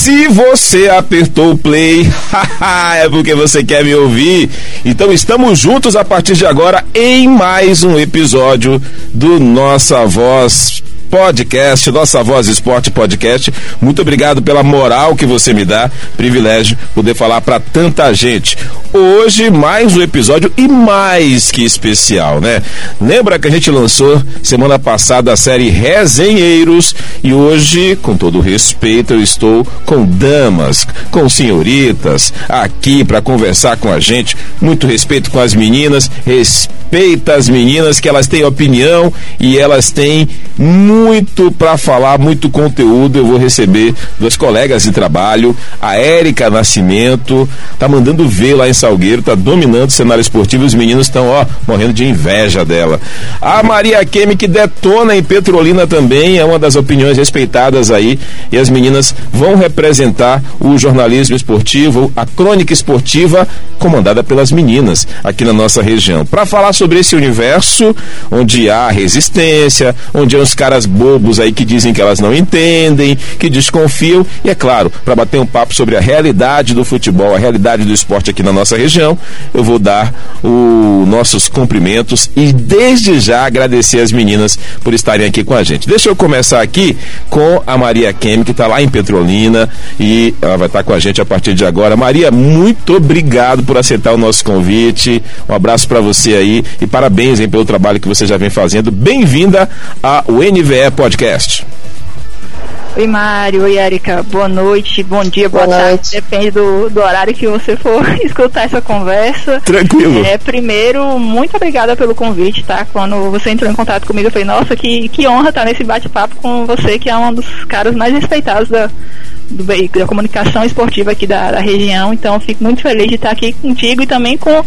Se você apertou o play, é porque você quer me ouvir. Então estamos juntos a partir de agora em mais um episódio do Nossa Voz podcast, Nossa Voz Esporte Podcast. Muito obrigado pela moral que você me dá. Privilégio poder falar para tanta gente. Hoje, mais um episódio e mais que especial, né? Lembra que a gente lançou semana passada a série Resenheiros e hoje, com todo respeito, eu estou com damas, com senhoritas aqui para conversar com a gente. Muito respeito com as meninas, respeita as meninas que elas têm opinião e elas têm muito muito para falar, muito conteúdo. Eu vou receber duas colegas de trabalho, a Érica Nascimento, tá mandando ver lá em Salgueiro, tá dominando o cenário esportivo. Os meninos estão, ó, morrendo de inveja dela. A Maria Kemi, que detona em Petrolina também, é uma das opiniões respeitadas aí. E as meninas vão representar o jornalismo esportivo, a crônica esportiva, comandada pelas meninas aqui na nossa região. Para falar sobre esse universo, onde há resistência, onde há uns caras bobos aí que dizem que elas não entendem, que desconfiam. E é claro, para bater um papo sobre a realidade do futebol, a realidade do esporte aqui na nossa região, eu vou dar os nossos cumprimentos e desde já agradecer as meninas por estarem aqui com a gente. Deixa eu começar aqui com a Maria Kemi, que está lá em Petrolina e ela vai estar com a gente a partir de agora. Maria, muito obrigado por aceitar o nosso convite. Um abraço para você aí e parabéns hein, pelo trabalho que você já vem fazendo. Bem-vinda ao NVE Podcast. Oi, Mário. Oi, Erika. Boa noite, bom dia, boa, boa tarde. Noite. Depende do, do horário que você for escutar essa conversa. Tranquilo. É, primeiro, muito obrigada pelo convite, tá? Quando você entrou em contato comigo, eu falei, nossa, que, que honra estar nesse bate-papo com você, que é um dos caras mais respeitados da, do veículo, da comunicação esportiva aqui da, da, região. Então, fico muito feliz de estar aqui contigo e também com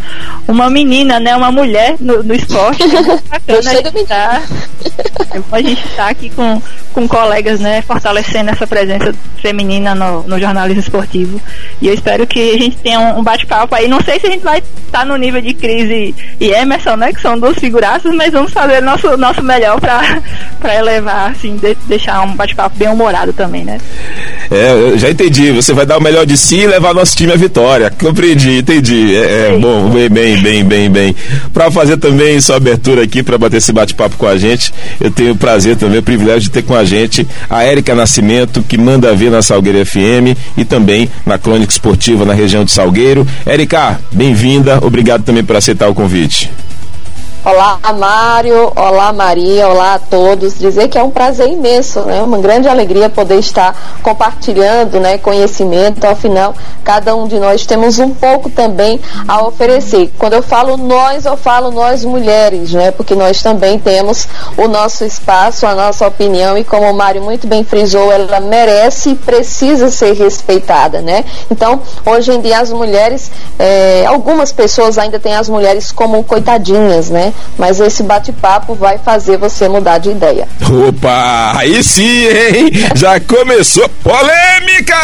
uma menina, né? Uma mulher no, no esporte. É bacana a gente estar a gente tá aqui com, com colegas, né? Fortalecendo essa presença feminina no, no jornalismo esportivo. E eu espero que a gente tenha um, um bate-papo aí. Não sei se a gente vai estar tá no nível de crise e Emerson, né? Que são duas figuraças, mas vamos fazer nosso, nosso melhor para elevar, assim, de, deixar um bate-papo bem humorado também, né? É, eu já entendi. Você vai dar o melhor de si e levar nosso time à vitória. Compreendi, entendi. É, é bom, bem, bem, bem, bem, bem. Para fazer também sua abertura aqui, para bater esse bate-papo com a gente, eu tenho o prazer também, o privilégio de ter com a gente a Érica Nascimento, que manda ver na Salgueiro FM e também na Crônica Esportiva na região de Salgueiro. Érica, bem-vinda. Obrigado também por aceitar o convite. Olá, Mário. Olá, Maria. Olá a todos. Dizer que é um prazer imenso, né? Uma grande alegria poder estar compartilhando, né, conhecimento. Afinal, cada um de nós temos um pouco também a oferecer. Quando eu falo nós, eu falo nós mulheres, né? Porque nós também temos o nosso espaço, a nossa opinião e como o Mário muito bem frisou, ela merece e precisa ser respeitada, né? Então, hoje em dia as mulheres, é, algumas pessoas ainda têm as mulheres como coitadinhas, né? Mas esse bate-papo vai fazer você mudar de ideia. Opa, aí sim, hein? Já começou polêmica!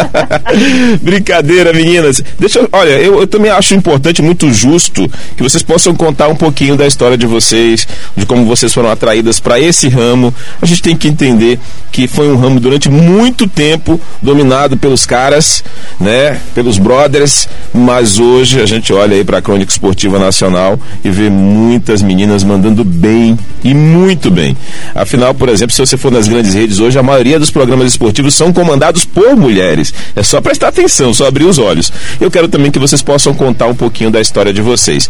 Brincadeira, meninas. Deixa eu, olha, eu, eu também acho importante, muito justo, que vocês possam contar um pouquinho da história de vocês, de como vocês foram atraídas para esse ramo. A gente tem que entender que foi um ramo durante muito tempo dominado pelos caras, né, pelos brothers, mas hoje a gente olha aí para a Crônica Esportiva Nacional e ver muitas meninas mandando bem e muito bem. Afinal, por exemplo, se você for nas grandes redes hoje, a maioria dos programas esportivos são comandados por mulheres. É só prestar atenção, só abrir os olhos. Eu quero também que vocês possam contar um pouquinho da história de vocês.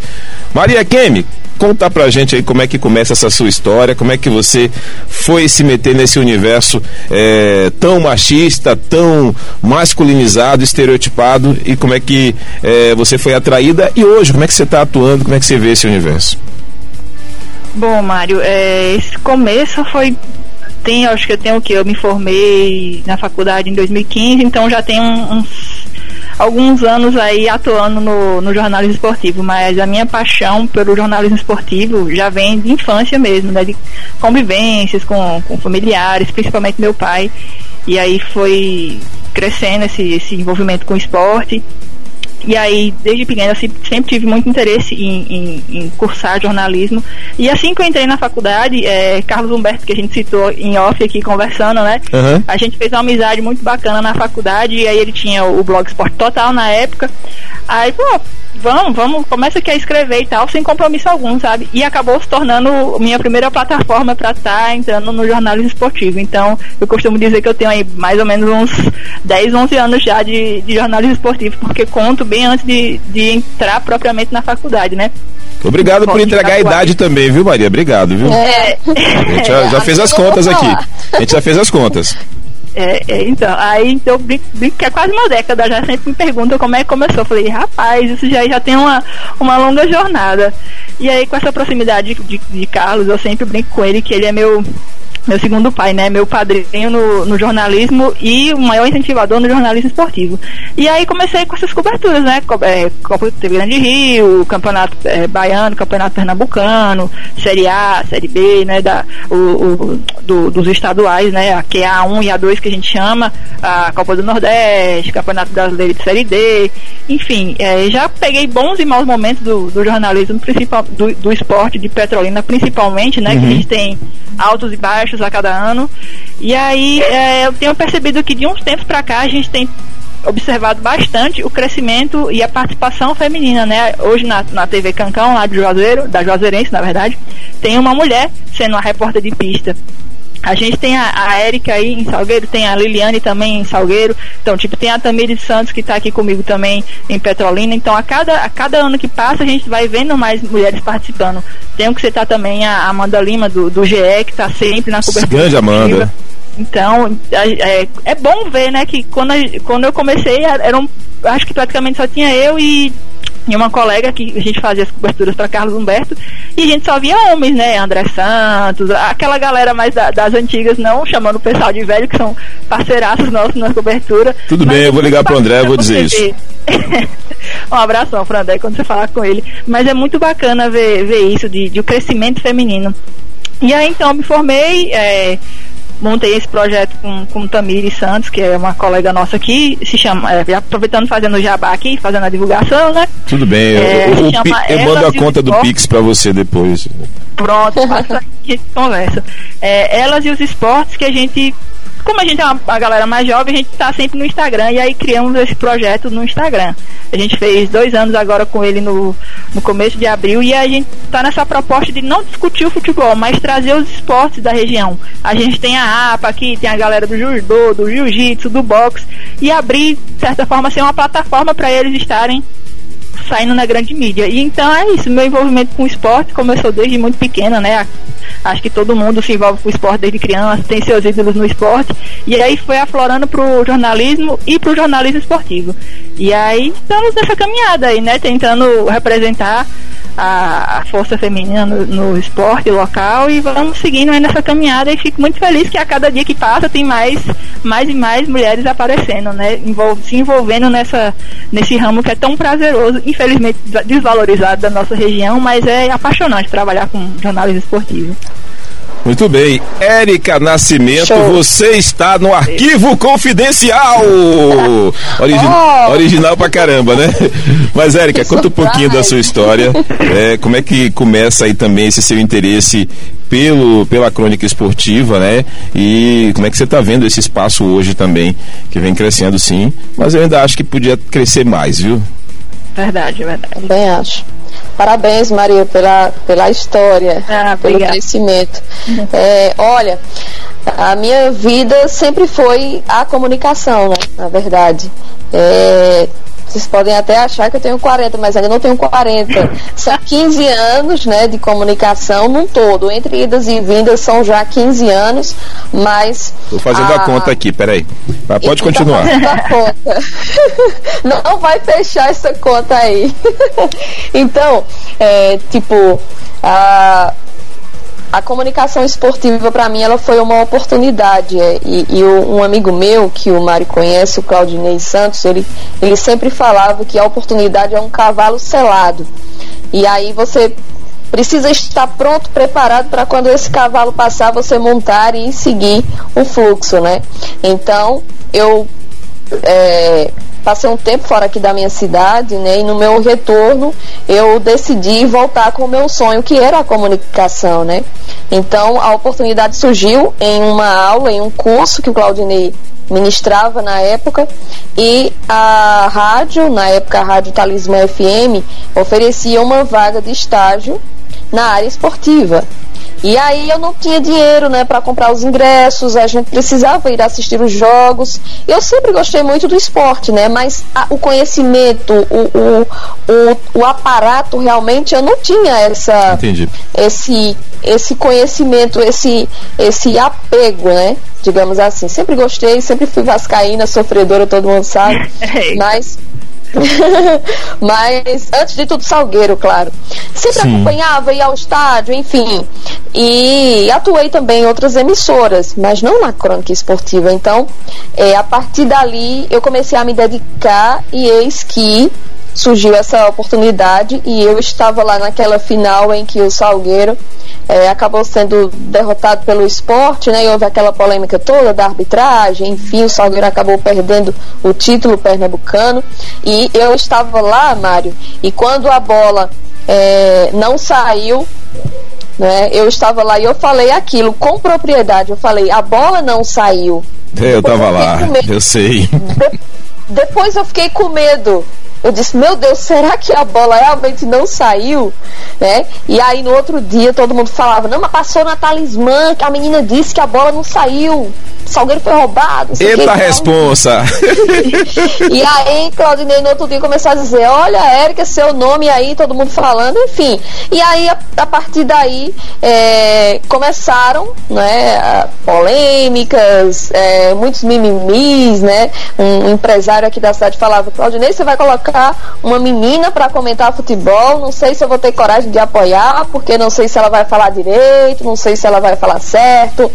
Maria Kemi, conta pra gente aí como é que começa essa sua história, como é que você foi se meter nesse universo é, tão machista, tão masculinizado, estereotipado e como é que é, você foi atraída e hoje, como é que você está atuando, como é que você vê esse universo? Bom, Mário, é, esse começo foi tem, acho que eu tenho o que? Eu me formei na faculdade em 2015, então já tem uns alguns anos aí atuando no, no jornalismo esportivo, mas a minha paixão pelo jornalismo esportivo já vem de infância mesmo, né? De convivências com, com familiares, principalmente meu pai. E aí foi crescendo esse, esse envolvimento com o esporte. E aí, desde pequena, sempre, sempre tive muito interesse em, em, em, cursar jornalismo. E assim que eu entrei na faculdade, é, Carlos Humberto, que a gente citou em off aqui conversando, né? Uhum. A gente fez uma amizade muito bacana na faculdade. E aí ele tinha o blog Esporte Total na época. Aí, pô, vamos, vamos, começa aqui a escrever e tal, sem compromisso algum, sabe? E acabou se tornando minha primeira plataforma para estar tá entrando no jornalismo esportivo. Então, eu costumo dizer que eu tenho aí mais ou menos uns 10, 11 anos já de, de jornalismo esportivo, porque conto bem antes de, de entrar propriamente na faculdade, né? Obrigado por entregar a idade também, viu, Maria? Obrigado, viu? É. A gente já, já fez as contas aqui. A gente já fez as contas. É, é, então, aí então, brinco, que é quase uma década, já sempre me perguntam como é que começou. Eu falei, rapaz, isso já, já tem uma, uma longa jornada. E aí, com essa proximidade de, de, de Carlos, eu sempre brinco com ele que ele é meu meu segundo pai, né? Meu padrinho no, no, jornalismo e o maior incentivador no jornalismo esportivo. E aí comecei com essas coberturas, né? É, Copa do Grande Rio, Campeonato é, Baiano, Campeonato Pernambucano, Série A, Série B, né? Da, o, o do, dos estaduais, né? A que é A1 e A2 que a gente chama, a Copa do Nordeste, Campeonato Brasileiro de Série D, enfim, é, já peguei bons e maus momentos do, do jornalismo, principal, do, do esporte de Petrolina, principalmente, né? Uhum. Que a gente tem altos e baixos a cada ano. E aí é, eu tenho percebido que de uns tempos para cá a gente tem observado bastante o crescimento e a participação feminina, né? Hoje na, na TV Cancão, lá de Juazeiro, da Juazeirense, na verdade, tem uma mulher sendo a repórter de pista. A gente tem a, a Érica aí em Salgueiro, tem a Liliane também em Salgueiro. Então, tipo, tem a Tamires Santos que está aqui comigo também em Petrolina. Então, a cada, a cada ano que passa, a gente vai vendo mais mulheres participando. Tenho que citar também a Amanda Lima do, do GE, que está sempre na cobertura. Grande Amanda. Então, é, é, bom ver, né, que quando, quando eu comecei, eram, acho que praticamente só tinha eu e e uma colega que a gente fazia as coberturas para Carlos Humberto e a gente só via homens, né? André Santos, aquela galera mais da, das antigas, não chamando o pessoal de velho, que são parceiraços nossos na cobertura. Tudo bem, eu vou ligar pro André, vou dizer isso. um abração pro André quando você falar com ele. Mas é muito bacana ver, ver isso, de, de o crescimento feminino. E aí então eu me formei, é, montei esse projeto com, com Tamiri Santos, que é uma colega nossa aqui, se chama, é, aproveitando fazendo o jabá aqui, fazendo a divulgação, né? Tudo bem, é, eu, eu mando a conta do Pix para você depois. Pronto, passa aqui conversa. É, elas e os esportes que a gente como a gente é uma, uma galera mais jovem, a gente está sempre no Instagram e aí criamos esse projeto no Instagram. A gente fez dois anos agora com ele no, no começo de abril e a gente está nessa proposta de não discutir o futebol, mas trazer os esportes da região. A gente tem a APA aqui, tem a galera do judô, do jiu-jitsu, do boxe e abrir, de certa forma, ser uma plataforma para eles estarem saindo na grande mídia. E então é isso, meu envolvimento com o esporte começou desde muito pequena, né? Acho que todo mundo se envolve com o esporte desde criança, tem seus ídolos no esporte. E aí foi aflorando pro jornalismo e pro jornalismo esportivo. E aí estamos nessa caminhada aí, né? Tentando representar a, a força feminina no, no, esporte local e vamos seguindo nessa caminhada e fico muito feliz que a cada dia que passa tem mais, mais e mais mulheres aparecendo, né? Envol se envolvendo nessa, nesse ramo que é tão prazeroso, infelizmente desvalorizado da nossa região, mas é apaixonante trabalhar com jornalismo esportivo. Muito bem. Érica Nascimento, Show. você está no arquivo confidencial. Origi oh. Original pra caramba, né? Mas, Érica, conta um pouquinho da sua história. É, como é que começa aí também esse seu interesse pelo, pela crônica esportiva, né? E como é que você está vendo esse espaço hoje também, que vem crescendo sim, mas eu ainda acho que podia crescer mais, viu? Verdade, verdade. Também acho. Parabéns, Maria, pela, pela história, ah, pelo crescimento. Uhum. É, olha, a minha vida sempre foi a comunicação, né? Na verdade. É, vocês podem até achar que eu tenho 40, mas ainda não tenho 40. São 15 anos né, de comunicação num todo. Entre idas e vindas são já 15 anos, mas. Estou fazendo a... a conta aqui, peraí. Mas pode continuar. Tá a conta. Não vai fechar essa conta aí. Então, é, tipo, a a comunicação esportiva para mim ela foi uma oportunidade é, e, e, um amigo meu que o Mário conhece, o Claudinei Santos, ele, ele sempre falava que a oportunidade é um cavalo selado e aí você precisa estar pronto, preparado para quando esse cavalo passar você montar e seguir o fluxo, né? Então eu é, passei um tempo fora aqui da minha cidade, né? E no meu retorno eu decidi voltar com o meu sonho, que era a comunicação, né? Então a oportunidade surgiu em uma aula, em um curso que o Claudinei ministrava na época e a rádio, na época a Rádio Talismã FM, oferecia uma vaga de estágio na área esportiva. E aí eu não tinha dinheiro, né, para comprar os ingressos, a gente precisava ir assistir os jogos. Eu sempre gostei muito do esporte, né, mas a, o conhecimento, o, o, o, o, aparato realmente eu não tinha essa Entendi. esse esse conhecimento, esse esse apego, né, digamos assim. Sempre gostei, sempre fui vascaína, sofredora, todo mundo sabe. mas Mas antes de tudo, Salgueiro, claro. Sempre Sim. acompanhava, ia ao estádio, enfim. E atuei também em outras emissoras, mas não na crônica esportiva. Então, é, a partir dali, eu comecei a me dedicar e eis que surgiu essa oportunidade e eu estava lá naquela final em que o Salgueiro é, acabou sendo derrotado pelo esporte, né? E houve aquela polêmica toda da arbitragem, enfim, o Salgueiro acabou perdendo o título pernambucano. E eu estava lá, Mário, e quando a bola é, não saiu, né? Eu estava lá e eu falei aquilo com propriedade. Eu falei, a bola não saiu. Eu estava lá, eu sei. De, depois eu fiquei com medo eu disse, meu Deus, será que a bola realmente não saiu? Né? E aí no outro dia todo mundo falava, não, mas passou na talismã, que a menina disse que a bola não saiu. Salgueiro foi roubado. Eita que, responsa! e aí, Claudinei, no outro dia começou a dizer: Olha, Érica, seu nome aí, todo mundo falando, enfim. E aí, a, a partir daí, é, começaram né, polêmicas, é, muitos mimimis, né? Um empresário aqui da cidade falava: Claudinei, você vai colocar uma menina para comentar futebol, não sei se eu vou ter coragem de apoiar, porque não sei se ela vai falar direito, não sei se ela vai falar certo.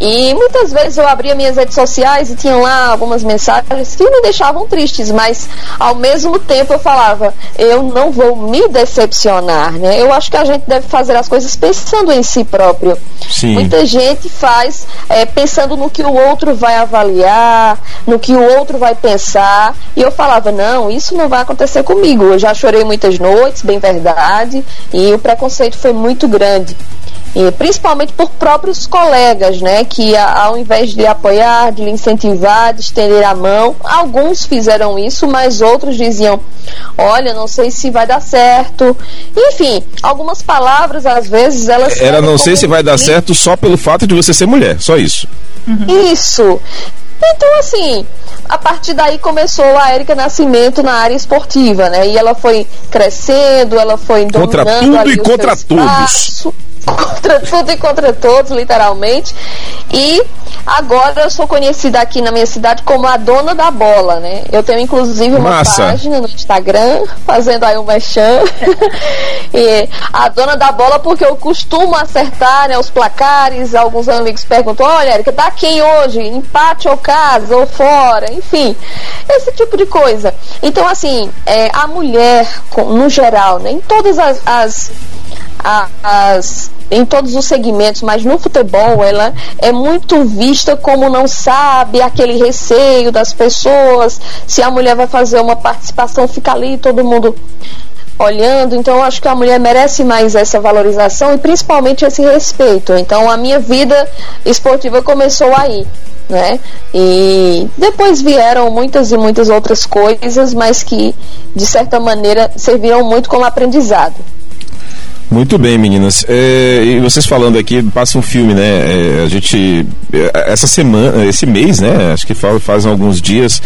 E muitas vezes eu abria minhas redes sociais e tinham lá algumas mensagens que me deixavam tristes, mas ao mesmo tempo eu falava, eu não vou me decepcionar, né? Eu acho que a gente deve fazer as coisas pensando em si próprio. Sim. Muita gente faz é, pensando no que o outro vai avaliar, no que o outro vai pensar. E eu falava, não, isso não vai acontecer comigo. Eu já chorei muitas noites, bem verdade, e o preconceito foi muito grande. E principalmente por próprios colegas, né? Que ao invés de apoiar, de incentivar, de estender a mão, alguns fizeram isso, mas outros diziam: Olha, não sei se vai dar certo. Enfim, algumas palavras às vezes elas. Era não sei se vai dar certo só pelo fato de você ser mulher, só isso. Uhum. Isso. Então, assim, a partir daí começou a Érica Nascimento na área esportiva, né? E ela foi crescendo, ela foi contra tudo e contra todos. Contra tudo e contra todos, literalmente. E agora eu sou conhecida aqui na minha cidade como a dona da bola, né? Eu tenho inclusive uma Massa. página no Instagram, fazendo aí uma chan. e a dona da bola porque eu costumo acertar né, os placares. Alguns amigos perguntam: olha, Erika, tá quem hoje? Empate ou casa ou fora? Enfim, esse tipo de coisa. Então, assim, é, a mulher, no geral, né, em todas as, as as em todos os segmentos, mas no futebol ela é muito vista como não sabe, aquele receio das pessoas, se a mulher vai fazer uma participação, fica ali todo mundo olhando, então eu acho que a mulher merece mais essa valorização e principalmente esse respeito. Então a minha vida esportiva começou aí, né? E depois vieram muitas e muitas outras coisas, mas que de certa maneira serviram muito como aprendizado. Muito bem, meninas. É, e vocês falando aqui, passa um filme, né? É, a gente. É, essa semana, esse mês, né? Acho que fazem alguns dias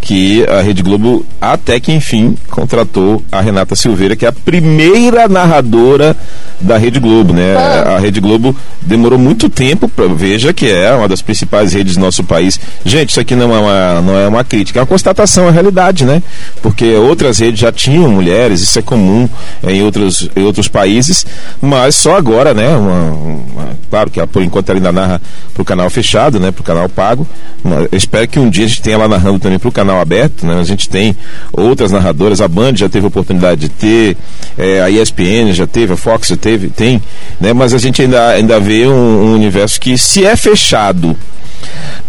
que a Rede Globo, até que enfim, contratou a Renata Silveira, que é a primeira narradora da Rede Globo, né? Ah. A Rede Globo demorou muito tempo veja que é uma das principais redes do nosso país. Gente, isso aqui não é uma, não é uma crítica, é uma constatação, é uma realidade, né? Porque outras redes já tinham mulheres, isso é comum em outros, em outros países, mas só agora, né? Uma, uma, claro que por enquanto ela ainda narra para o canal fechado, né? Para o canal pago. Eu espero que um dia a gente tenha ela narrando também para o canal aberto, né? A gente tem outras narradoras, a Band já teve a oportunidade de ter, é, a ESPN já teve, a Fox já teve, tem, né? Mas a gente ainda, ainda vê um, um universo que se é fechado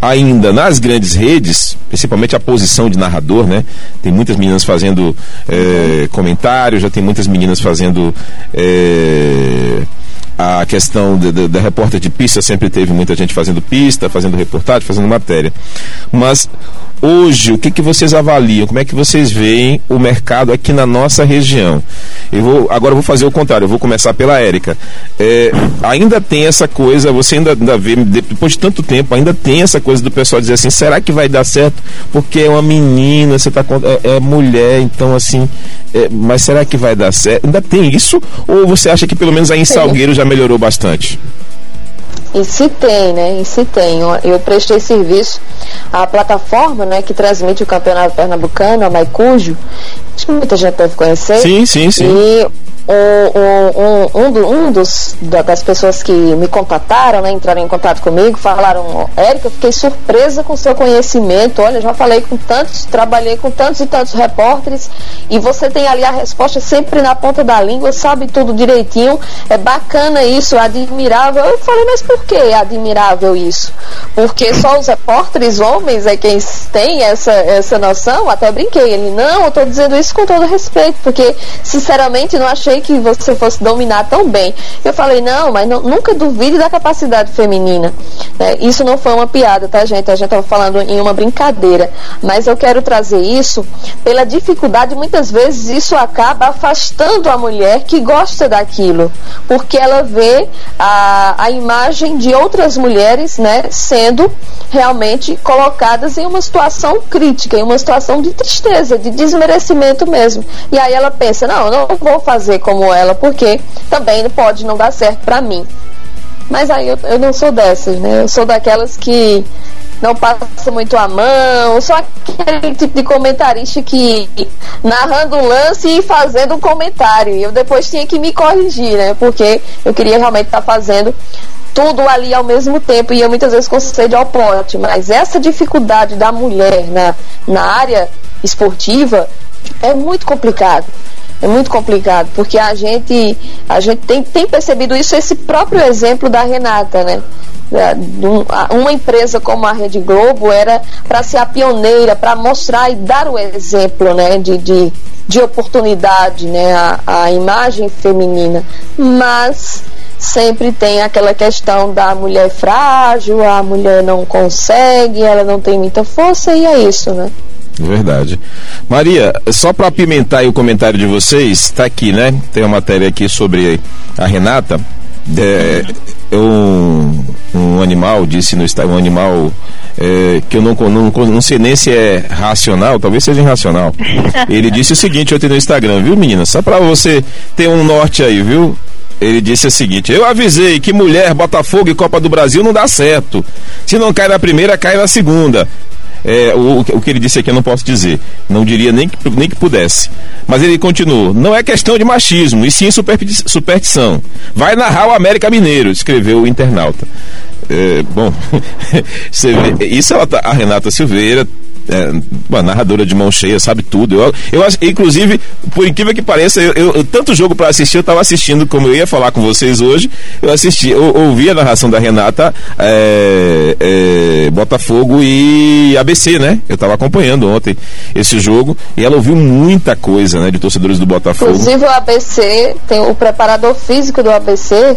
ainda nas grandes redes, principalmente a posição de narrador, né? Tem muitas meninas fazendo é, comentários, já tem muitas meninas fazendo é, a questão da repórter de pista sempre teve muita gente fazendo pista, fazendo reportagem, fazendo matéria. Mas hoje, o que, que vocês avaliam? Como é que vocês veem o mercado aqui na nossa região? Eu vou, agora eu vou fazer o contrário, eu vou começar pela Érica. É, ainda tem essa coisa, você ainda, ainda vê, depois de tanto tempo, ainda tem essa coisa do pessoal dizer assim, será que vai dar certo? Porque é uma menina, você tá é, é mulher, então assim, é, mas será que vai dar certo? Ainda tem isso? Ou você acha que pelo menos aí em Salgueiro já melhorou bastante? E se tem, né? E se tem. Eu prestei serviço à plataforma né, que transmite o Campeonato Pernambucano, a Maicujo. Acho que muita gente deve conhecer. Sim, sim, sim. E um, um, um, dos, das pessoas que me contataram, né, entraram em contato comigo, falaram, Érica, eu fiquei surpresa com seu conhecimento, olha, já falei com tantos, trabalhei com tantos e tantos repórteres, e você tem ali a resposta sempre na ponta da língua, sabe tudo direitinho, é bacana isso, é admirável. Eu falei, mas por que é admirável isso? Porque só os repórteres homens é quem tem essa, essa noção? Até brinquei, ele, não, eu estou dizendo isso com todo respeito, porque sinceramente não achei que você fosse dominar tão bem. Eu falei, não, mas não, nunca duvide da capacidade feminina. Né? Isso não foi uma piada, tá, gente? A gente estava falando em uma brincadeira. Mas eu quero trazer isso pela dificuldade, muitas vezes isso acaba afastando a mulher que gosta daquilo. Porque ela vê a, a imagem de outras mulheres né, sendo realmente colocadas em uma situação crítica, em uma situação de tristeza, de desmerecimento mesmo. E aí ela pensa, não, eu não vou fazer como ela, porque também pode não dar certo para mim. Mas aí eu, eu não sou dessas, né? Eu sou daquelas que não passa muito a mão, sou aquele tipo de comentarista que narrando o lance e fazendo um comentário. E eu depois tinha que me corrigir, né? Porque eu queria realmente estar tá fazendo tudo ali ao mesmo tempo e eu muitas vezes com sede ao pote. Mas essa dificuldade da mulher na, na área esportiva é muito complicado. É muito complicado, porque a gente, a gente tem, tem percebido isso, esse próprio exemplo da Renata, né? Uma empresa como a Rede Globo era para ser a pioneira, para mostrar e dar o exemplo né, de, de, de oportunidade, né, a, a imagem feminina. Mas sempre tem aquela questão da mulher frágil, a mulher não consegue, ela não tem muita força, e é isso, né? Verdade. Maria, só para apimentar o comentário de vocês, está aqui, né? Tem uma matéria aqui sobre a Renata. É, é um, um animal, disse no Instagram, um animal é, que eu não, não, não sei nem se é racional, talvez seja irracional. Ele disse o seguinte ontem no Instagram, viu, menina? Só para você ter um norte aí, viu? Ele disse o seguinte: Eu avisei que mulher, Botafogo e Copa do Brasil não dá certo. Se não cai na primeira, cai na segunda. É, o, o, que ele disse aqui eu não posso dizer. Não diria nem que, nem que pudesse. Mas ele continuou: não é questão de machismo, e sim superstição. Vai narrar o América Mineiro, escreveu o internauta. É, bom, isso ela tá, a Renata Silveira é, uma narradora de mão cheia, sabe tudo. Eu, eu inclusive, por incrível que pareça, eu, eu tanto jogo para assistir, eu estava assistindo, como eu ia falar com vocês hoje, eu assisti, eu, ouvi a narração da Renata, é, é, Botafogo e ABC, né? Eu estava acompanhando ontem esse jogo e ela ouviu muita coisa, né, de torcedores do Botafogo. Inclusive o ABC, tem o preparador físico do ABC,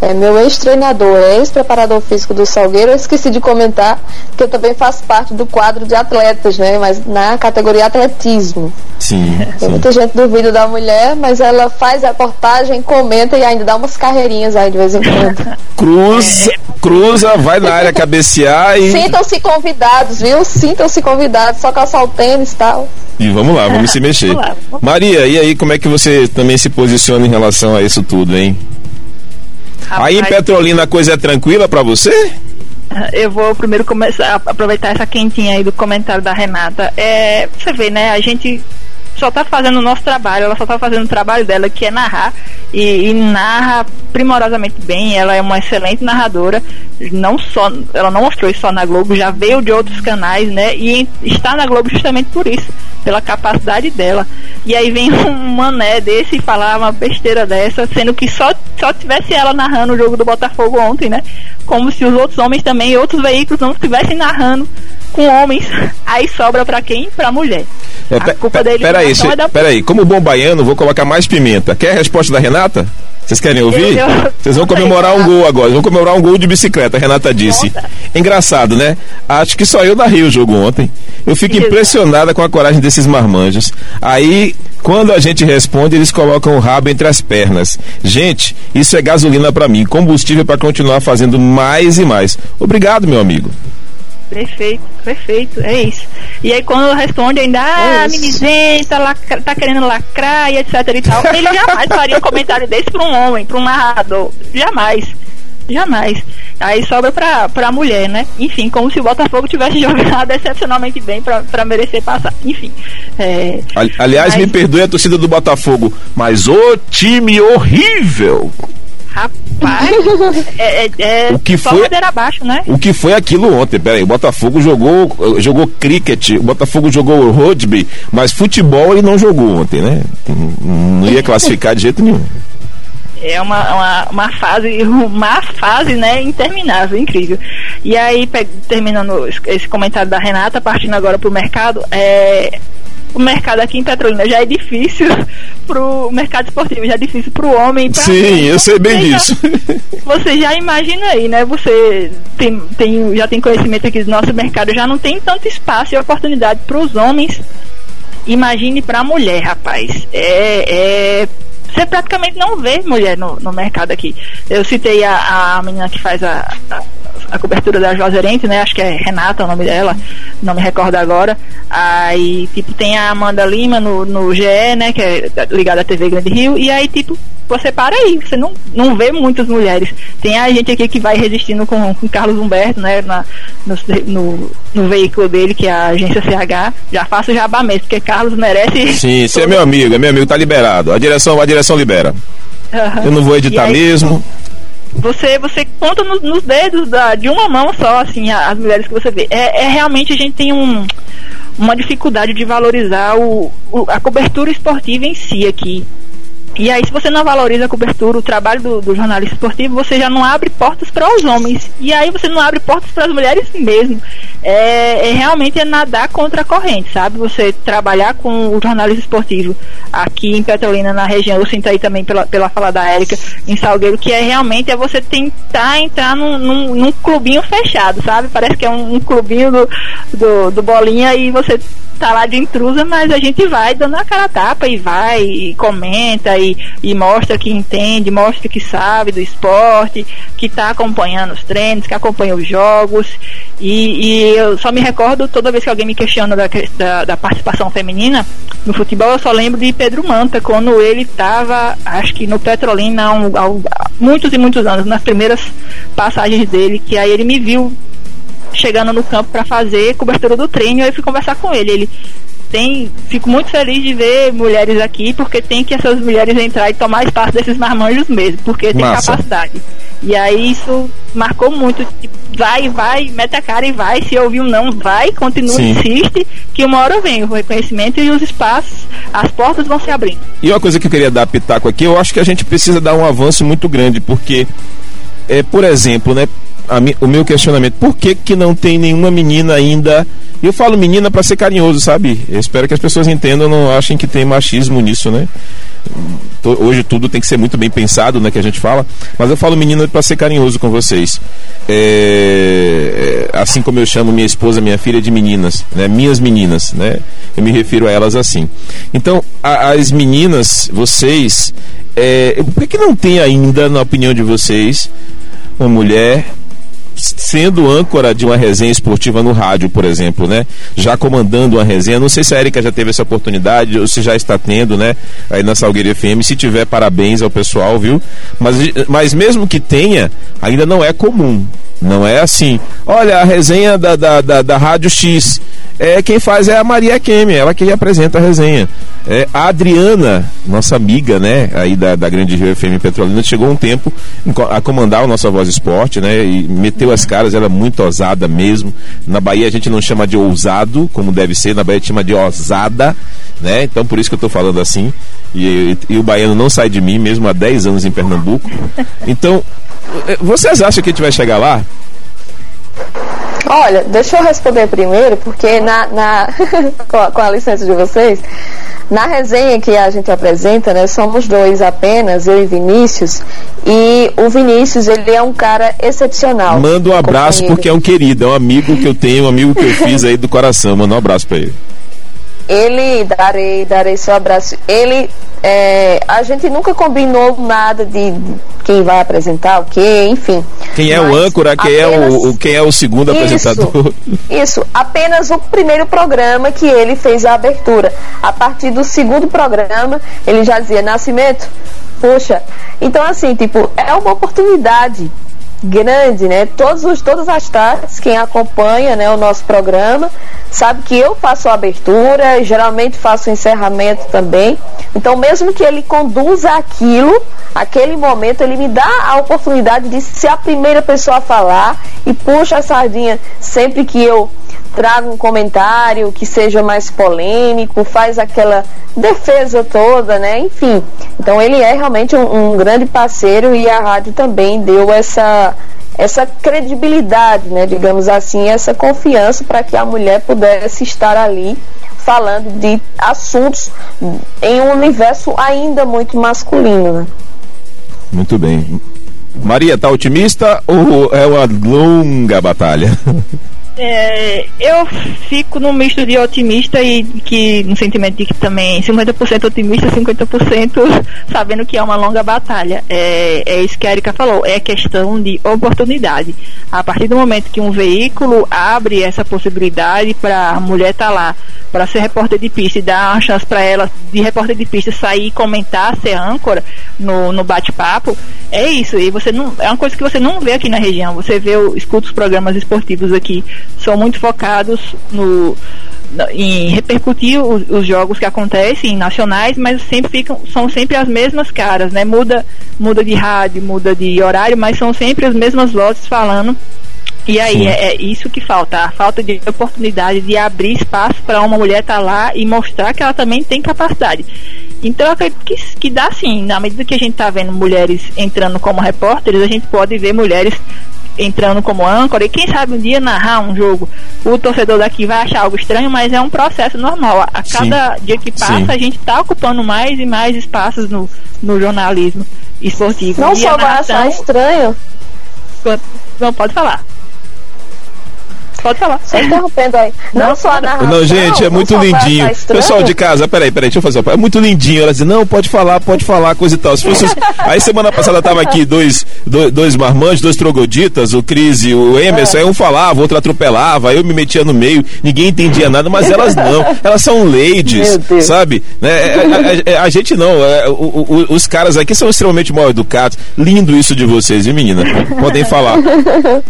é meu ex-treinador, é ex-preparador físico do Salgueiro. Eu esqueci de comentar que eu também faço parte do quadro de atletas, né? Mas na categoria atletismo. Sim. Tem sim. muita gente duvido da mulher, mas ela faz reportagem, comenta e ainda dá umas carreirinhas aí de vez em quando. Cruza, cruza, vai na área cabecear e. Sintam-se convidados, viu? Sintam-se convidados, só calçar o tênis e tal. E vamos lá, vamos se mexer. Maria, e aí como é que você também se posiciona em relação a isso tudo, hein? Aí em Petrolina a coisa é tranquila para você? Eu vou primeiro começar a aproveitar essa quentinha aí do comentário da Renata. É, você vê, né? A gente só tá fazendo o nosso trabalho, ela só tá fazendo o trabalho dela, que é narrar, e, e, narra primorosamente bem, ela é uma excelente narradora, não só, ela não mostrou isso só na Globo, já veio de outros canais, né, e está na Globo justamente por isso, pela capacidade dela. E aí vem um mané desse falar uma besteira dessa, sendo que só, só tivesse ela narrando o jogo do Botafogo ontem, né, como se os outros homens também, outros veículos não estivessem narrando com homens, aí sobra para quem? Para mulher. É, a culpa dele peraí, é da... peraí, como bom baiano, vou colocar mais pimenta. Quer a resposta da Renata? Vocês querem ouvir? Vocês vão comemorar um gol agora. Vão comemorar um gol de bicicleta, a Renata disse. Engraçado, né? Acho que só eu narrei o jogo ontem. Eu fico impressionada com a coragem desses marmanjos. Aí, quando a gente responde, eles colocam o rabo entre as pernas. Gente, isso é gasolina para mim, combustível para continuar fazendo mais e mais. Obrigado, meu amigo. Perfeito, perfeito, é isso. E aí quando responde ainda, ah, é mimizenta, lacra, tá querendo lacrar e etc e tal, ele jamais faria um comentário desse pra um homem, pra um narrador. Jamais. Jamais. Aí sobra pra, pra mulher, né? Enfim, como se o Botafogo tivesse jogado excepcionalmente bem pra, pra merecer passar. Enfim. É, Aliás, mas... me perdoe a torcida do Botafogo, mas o time horrível! Rapaz, é, é, é, o que foi abaixo, né? O que foi aquilo ontem? Peraí, o Botafogo jogou, jogou cricket, o Botafogo jogou rugby, mas futebol ele não jogou ontem, né? Não ia classificar de jeito nenhum. É uma, uma, uma fase, uma fase, né, interminável, incrível. E aí, terminando esse comentário da Renata, partindo agora para o mercado, é, o mercado aqui em Petrolina já é difícil pro mercado esportivo, já é difícil pro homem. Sim, mim. eu sei bem disso. você já imagina aí, né? Você tem, tem, já tem conhecimento aqui do nosso mercado, já não tem tanto espaço e oportunidade para os homens. Imagine para a mulher, rapaz. É, é você praticamente não vê mulher no, no mercado aqui. Eu citei a, a menina que faz a, a, a cobertura da Joserente, né? Acho que é Renata o nome dela, não me recordo agora. Aí, tipo, tem a Amanda Lima no, no GE, né? Que é ligada à TV Grande Rio. E aí, tipo, você para aí, você não, não vê muitas mulheres. Tem a gente aqui que vai resistindo com, com Carlos Humberto, né, na, no, no, no, veículo dele, que é a agência CH. Já faço jabá mesmo, porque Carlos merece. Sim, você é meu amigo, é meu amigo, tá liberado. A direção, a direção libera. Uhum. Eu não vou editar aí, mesmo. Você, você conta nos, nos dedos da, de uma mão só, assim, as mulheres que você vê. É, é realmente a gente tem um, uma dificuldade de valorizar o, o, a cobertura esportiva em si aqui. E aí, se você não valoriza a cobertura, o trabalho do, do jornalista esportivo, você já não abre portas para os homens. E aí você não abre portas para as mulheres mesmo. É, é, realmente é nadar contra a corrente, sabe? Você trabalhar com o jornalismo esportivo aqui em Petrolina, na região, eu sinto aí também pela, pela fala da Érica, em Salgueiro, que é realmente é você tentar entrar num, num, num clubinho fechado, sabe? Parece que é um, um clubinho do, do, do bolinha e você tá lá de intrusa, mas a gente vai dando a cara a tapa e vai e comenta e, e mostra que entende, mostra que sabe do esporte, que está acompanhando os treinos, que acompanha os jogos. E, e, eu só me recordo, toda vez que alguém me questiona da, da, da participação feminina no futebol, eu só lembro de Pedro Manta, quando ele estava, acho que no Petrolina há, um, há muitos e muitos anos, nas primeiras passagens dele, que aí ele me viu chegando no campo para fazer cobertura do treino, eu fui conversar com ele. Ele tem, fico muito feliz de ver mulheres aqui, porque tem que essas mulheres entrar e tomar espaço desses marmanjos mesmo, porque tem Massa. capacidade. E aí isso marcou muito. Tipo, vai, vai, mete a cara e vai. Se ouvir um não, vai, continua, Sim. insiste, que uma hora vem o reconhecimento e os espaços, as portas vão se abrindo. E uma coisa que eu queria dar pitaco aqui, eu acho que a gente precisa dar um avanço muito grande, porque, é, por exemplo, né, mi, o meu questionamento. Por que, que não tem nenhuma menina ainda? Eu falo menina para ser carinhoso, sabe? Eu espero que as pessoas entendam, não achem que tem machismo nisso, né? Hoje tudo tem que ser muito bem pensado, né? Que a gente fala. Mas eu falo menina para ser carinhoso com vocês. É, é, assim como eu chamo minha esposa, minha filha de meninas, né? Minhas meninas, né? Eu me refiro a elas assim. Então, a, as meninas, vocês, é, por que, que não tem ainda, na opinião de vocês, uma mulher sendo âncora de uma resenha esportiva no rádio, por exemplo, né? Já comandando uma resenha. Não sei se a Erika já teve essa oportunidade ou se já está tendo, né? Aí na Salgueira FM. Se tiver, parabéns ao pessoal, viu? Mas, mas mesmo que tenha, ainda não é comum. Não é assim. Olha, a resenha da, da, da, da Rádio X é, quem faz é a Maria Kemi, ela que apresenta a resenha. É, a Adriana, nossa amiga, né, aí da, da Grande Rio FM Petrolina, chegou um tempo a comandar o Nossa Voz Esporte, né, e meteu as caras, ela é muito ousada mesmo. Na Bahia a gente não chama de ousado, como deve ser, na Bahia a gente chama de ousada, né, então por isso que eu estou falando assim. E, e, e o baiano não sai de mim, mesmo há 10 anos em Pernambuco. Então, é, vocês acham que a gente vai chegar lá? Olha, deixa eu responder primeiro, porque na, na com, a, com, a, licença de vocês, na resenha que a gente apresenta, né, somos dois apenas, eu e Vinícius, e o Vinícius, ele é um cara excepcional. Manda um abraço porque é um querido, é um amigo que eu tenho, um amigo que eu fiz aí do coração, manda um abraço para ele. Ele, darei, darei seu abraço. Ele, é, a gente nunca combinou nada de, de quem vai apresentar o quê, enfim. Quem é o âncora, quem é o, quem é o segundo isso, apresentador. Isso, apenas o primeiro programa que ele fez a abertura. A partir do segundo programa, ele já dizia, Nascimento, Poxa, então assim, tipo, é uma oportunidade grande, né? Todos os, todas as tardes, quem acompanha né, o nosso programa sabe que eu faço a abertura, geralmente faço o encerramento também. Então, mesmo que ele conduza aquilo, aquele momento, ele me dá a oportunidade de ser a primeira pessoa a falar e puxa a sardinha sempre que eu trago um comentário que seja mais polêmico, faz aquela defesa toda, né? Enfim. Então ele é realmente um, um grande parceiro e a rádio também deu essa essa credibilidade, né, digamos assim, essa confiança para que a mulher pudesse estar ali falando de assuntos em um universo ainda muito masculino. Né? Muito bem. Maria, tá otimista ou é uma longa batalha? É, eu fico no misto de otimista e que no sentimento de que também 50% otimista, 50% sabendo que é uma longa batalha. É, é isso que a Erika falou, é questão de oportunidade. A partir do momento que um veículo abre essa possibilidade para a mulher estar tá lá, para ser repórter de pista e dar uma chance para ela de repórter de pista sair e comentar, ser âncora no, no bate-papo, é isso. E você não é uma coisa que você não vê aqui na região. Você vê, escuta os programas esportivos aqui são muito focados no, em repercutir os, os, jogos que acontecem nacionais, mas sempre ficam, são sempre as mesmas caras, né? Muda, muda de rádio, muda de horário, mas são sempre as mesmas vozes falando. E aí é, é, isso que falta, a falta de oportunidade de abrir espaço para uma mulher estar tá lá e mostrar que ela também tem capacidade. Então eu acredito que, que dá sim, na medida que a gente está vendo mulheres entrando como repórteres, a gente pode ver mulheres entrando como âncora e quem sabe um dia narrar um jogo. O torcedor daqui vai achar algo estranho, mas é um processo normal. A cada Sim. dia que passa, Sim. a gente está ocupando mais e mais espaços no, no jornalismo esportivo. Não e só vai achar estranho. Não pode falar. Pode falar. Só interrompendo aí. Não, não só a narração. Não, gente, é muito lindinho. Pessoal de casa, peraí, peraí, deixa eu fazer uma... É muito lindinho. Ela diz, não, pode falar, pode falar, coisa e tal. Se fosse... aí semana passada tava aqui dois, dois, dois marmanjos, dois trogoditas, o Cris e o Emerson. É. Aí um falava, o outro atropelava, eu me metia no meio, ninguém entendia nada, mas elas não. Elas são ladies, sabe? Né? A, é, a, é, a, a, gente não. É, o, o, os caras aqui são extremamente mal educados. Lindo isso de vocês, viu, menina? Podem falar.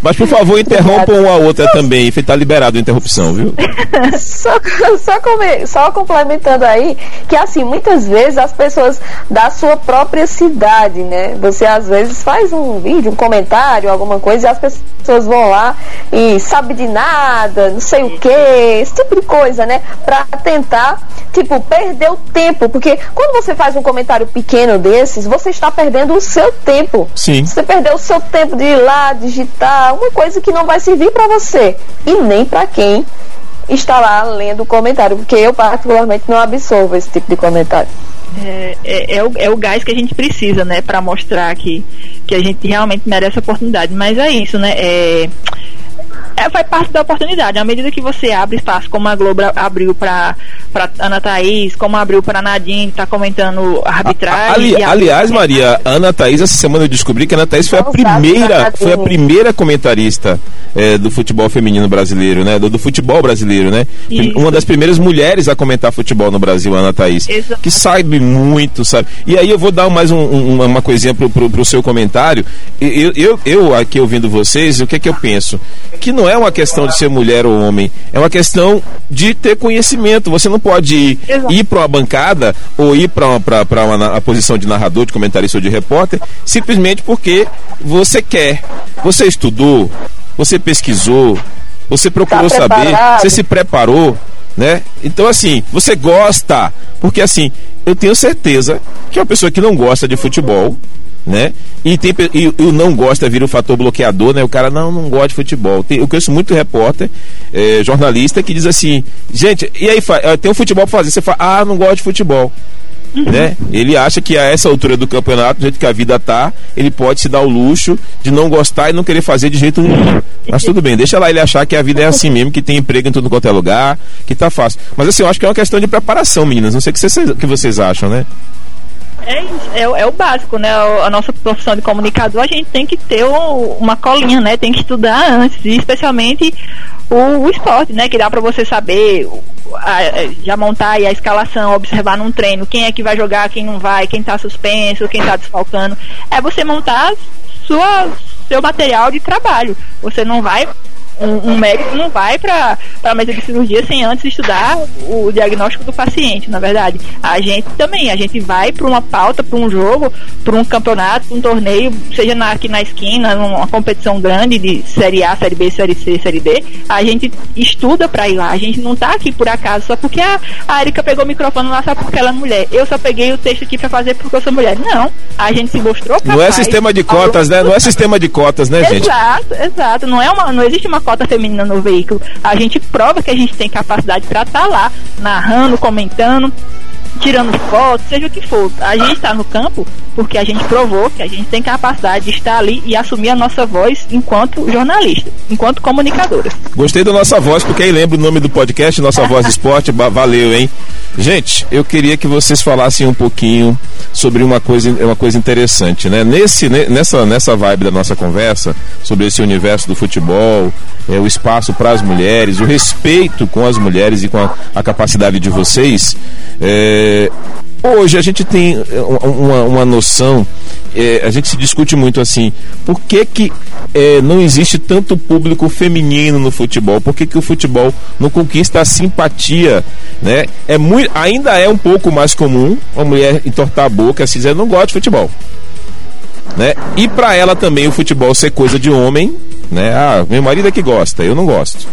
Mas, por favor, interrompam uma a outra também aí, tá liberado a interrupção, viu? só, só, come, só complementando aí, que assim, muitas vezes as pessoas da sua própria cidade, né? Você às vezes faz um vídeo, um comentário, alguma coisa, e as pessoas vão lá e sabe de nada, não sei o que, esse tipo de coisa, né? Pra tentar, tipo, perder o tempo. Porque quando você faz um comentário pequeno desses, você está perdendo o seu tempo. Sim. Você perdeu o seu tempo de ir lá, digitar, uma coisa que não vai servir para você e nem para quem está lá lendo o comentário, porque eu particularmente não absorvo esse tipo de comentário. É, é, é, o, é o gás que a gente precisa, né, para mostrar que, que a gente realmente merece a oportunidade. Mas é isso, né? É, é, faz parte da oportunidade. À medida que você abre espaço, como a Globo abriu para Ana Thaís, como abriu para Nadine, está comentando arbitragem. Ali, aliás, Maria, Ana Thaís, essa semana eu descobri que a Ana Thaís foi a primeira, foi a primeira comentarista é, do futebol feminino brasileiro, né? Do, do futebol brasileiro, né? Isso. Uma das primeiras mulheres a comentar futebol no Brasil, Ana Thaís. Exato. Que sabe muito, sabe? E aí eu vou dar mais um, um, uma coisinha pro, pro, pro seu comentário. Eu, eu, eu aqui ouvindo vocês, o que é que eu penso? Que não é é uma questão de ser mulher ou homem, é uma questão de ter conhecimento. Você não pode ir, ir para uma bancada ou ir para uma, posição de narrador, de comentarista ou de repórter, simplesmente porque você quer. Você estudou, você pesquisou, você procurou tá saber, você se preparou, né? Então assim, você gosta, porque assim, eu tenho certeza que uma pessoa que não gosta de futebol, né? E, tem, e, o não gosta vira o fator bloqueador, né? O cara não, não gosta de futebol. Tem, eu conheço muito repórter, é, jornalista, que diz assim, gente, e aí eh, tem um futebol pra fazer, você fala, ah, não gosto de futebol. Uhum. Né? Ele acha que a essa altura do campeonato, do jeito que a vida tá, ele pode se dar o luxo de não gostar e não querer fazer de jeito nenhum. Mas tudo bem, deixa lá ele achar que a vida é assim mesmo, que tem emprego em tudo quanto é lugar, que tá fácil. Mas assim, eu acho que é uma questão de preparação, meninas. Não sei o que vocês, que vocês acham, né? É, é, é, o básico, né? A nossa profissão de comunicador, a gente tem que ter uma colinha, né? Tem que estudar antes, e especialmente o, o esporte, né? Que dá para você saber a, já montar a escalação, observar num treino quem é que vai jogar, quem não vai, quem tá suspenso, quem tá desfalcando. É você montar sua, seu material de trabalho. Você não vai um, um médico não vai para a mesa de cirurgia sem antes estudar o diagnóstico do paciente, na verdade. A gente também, a gente vai para uma pauta, para um jogo, para um campeonato, um torneio, seja na, aqui na esquina, numa competição grande de Série A, Série B, Série C, Série D, a gente estuda para ir lá. A gente não tá aqui por acaso só porque a, a Erika pegou o microfone lá só porque ela é mulher. Eu só peguei o texto aqui para fazer porque eu sou mulher. Não, a gente se mostrou capaz. Não é sistema de cotas, né? Não é sistema de cotas, né, gente? Exato, exato. Não, é uma, não existe uma cota feminina no veículo. A gente prova que a gente tem capacidade para estar tá lá, narrando, comentando, tirando fotos, seja o que for. A gente está no campo porque a gente provou que a gente tem capacidade de estar ali e assumir a nossa voz enquanto jornalista, enquanto comunicadora. Gostei da nossa voz, porque aí lembra o nome do podcast, Nossa Voz de Esporte. Valeu, hein? Gente, eu queria que vocês falassem um pouquinho sobre uma coisa, uma coisa interessante, né? Nesse, nessa, nessa vibe da nossa conversa, sobre esse universo do futebol, é, o espaço para as mulheres, o respeito com as mulheres e com a, a capacidade de vocês, é, Hoje a gente tem eh, uma, uma noção, é, a gente se discute muito assim, por que, que é, não existe tanto público feminino no futebol? Por que, que o futebol não conquista a simpatia? Né? É muito, ainda é um pouco mais comum uma mulher entortar a boca se dizer não gosta de futebol. Né? E para ela também o futebol ser coisa de homem, né? Ah, meu marido é que gosta, eu não gosto.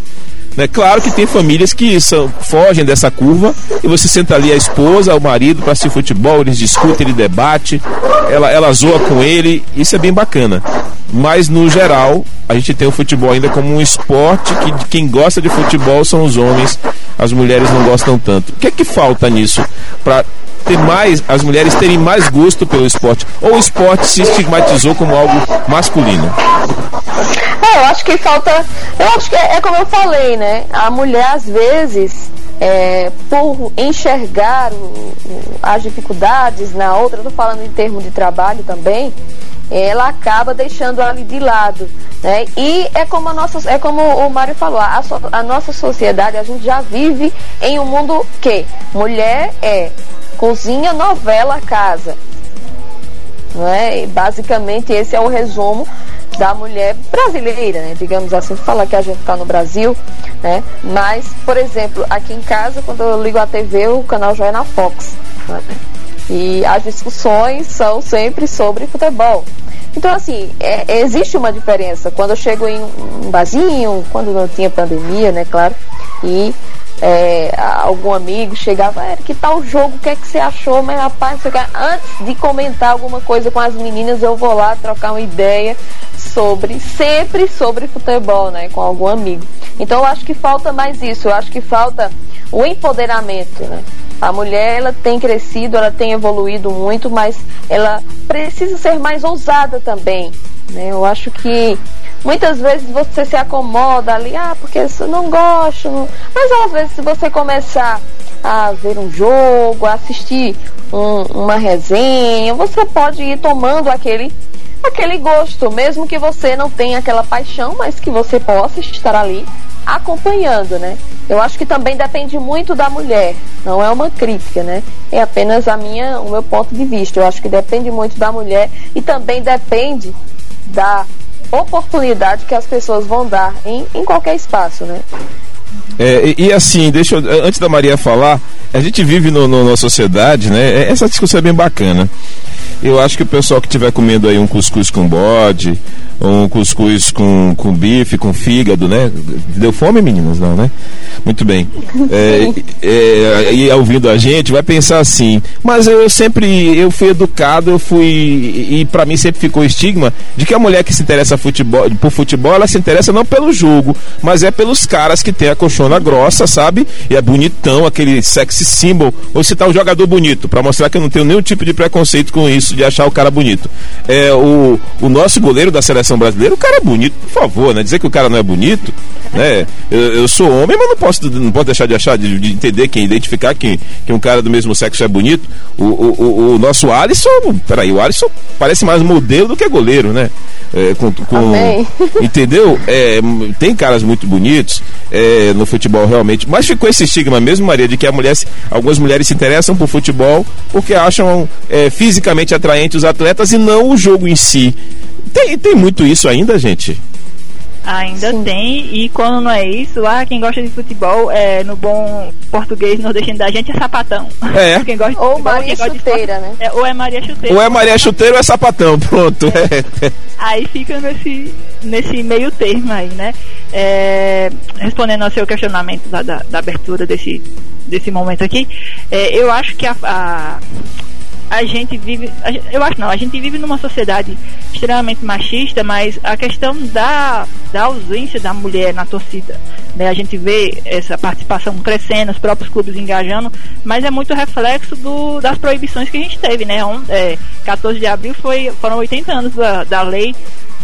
Né? Claro que tem famílias que são, fogem dessa curva e você senta ali a esposa, o marido para assistir futebol, eles discutem, ele debate, ela, ela zoa com ele, isso é bem bacana. Mas no geral, a gente tem o futebol ainda como um esporte que quem gosta de futebol são os homens, as mulheres não gostam tanto. O que é que falta nisso para ter mais, as mulheres terem mais gosto pelo esporte? Ou o esporte se estigmatizou como algo masculino? É, eu acho que falta. Eu acho que é, é como eu falei, né? A mulher, às vezes, é, por enxergar o, o, as dificuldades na outra, estou falando em termos de trabalho também, ela acaba deixando ali de lado. Né? E é como, a nossa, é como o Mário falou, a, a nossa sociedade, a gente já vive em um mundo que mulher é cozinha, novela, casa. É? E basicamente esse é o resumo da mulher brasileira, né? digamos assim, falar que a gente está no Brasil, né? mas, por exemplo, aqui em casa, quando eu ligo a TV, o canal já é na Fox. Né? E as discussões são sempre sobre futebol. Então, assim, é, existe uma diferença. Quando eu chego em um barzinho, quando não tinha pandemia, né, claro, e é, algum amigo chegava, é, que tal jogo, o que é que você achou? Mas rapaz, antes de comentar alguma coisa com as meninas, eu vou lá trocar uma ideia sobre, sempre sobre futebol, né? Com algum amigo. Então eu acho que falta mais isso, eu acho que falta o empoderamento, né? A mulher ela tem crescido, ela tem evoluído muito, mas ela precisa ser mais ousada também. Né? Eu acho que muitas vezes você se acomoda ali, ah, porque eu não gosto. Não... Mas às vezes se você começar a ver um jogo, a assistir um, uma resenha, você pode ir tomando aquele aquele gosto, mesmo que você não tenha aquela paixão, mas que você possa estar ali acompanhando, né? Eu acho que também depende muito da mulher, não é uma crítica, né? É apenas a minha, o meu ponto de vista. Eu acho que depende muito da mulher e também depende da oportunidade que as pessoas vão dar em, em qualquer espaço, né? É, e, e, assim, deixa eu, antes da Maria falar, a gente vive no, no, na sociedade, né? É, essa discussão é bem bacana. Eu acho que o pessoal que estiver comendo aí um cuscuz com bode, um cuscuz com, com bife, com fígado, né? Deu fome, meninas? Não, né? Muito bem. É, é, e ouvindo a gente, vai pensar assim, mas eu sempre, eu fui educado, eu fui, e para mim sempre ficou estigma de que a mulher que se interessa futebol, por futebol, ela se interessa não pelo jogo, mas é pelos caras que tem a colchona grossa, sabe? E é bonitão, aquele sexy symbol, ou se tá um jogador bonito, para mostrar que eu não tenho nenhum tipo de preconceito com isso, de achar o cara bonito. É, o, o nosso goleiro da seleção seleção brasileira, o cara é bonito, por favor, né? Dizer que o cara não é bonito, né? Eu, eu sou homem, mas não posso, não posso deixar de achar, de, de entender quem, identificar quem, que um cara do mesmo sexo é bonito. O, o, o nosso Alisson, peraí, o Alisson parece mais modelo do que goleiro, né? É, com, com entendeu? É, tem caras muito bonitos é, no futebol realmente, mas ficou esse estigma mesmo, Maria, de que a mulher, algumas mulheres se interessam por futebol porque acham é, fisicamente atraentes os atletas e não o jogo em si. Tem, tem muito isso ainda, gente? Ainda Sim. tem, e quando não é isso, ah, quem gosta de futebol, é, no bom português nordestino da gente, é sapatão. É. quem gosta de ou futebol, Maria Chuteira, esporte, né? É, ou é Maria Chuteira. Ou é Maria Chuteira ou é sapatão, pronto. É. Aí fica nesse, nesse meio termo aí, né? É, respondendo ao seu questionamento da, da, da, abertura desse, desse momento aqui, é, eu acho que a, a a gente vive, eu acho não, a gente vive numa sociedade extremamente machista, mas a questão da, da ausência da mulher na torcida, né? A gente vê essa participação crescendo, os próprios clubes engajando, mas é muito reflexo do, das proibições que a gente teve, né? Um, é, 14 de abril foi, foram 80 anos da, da lei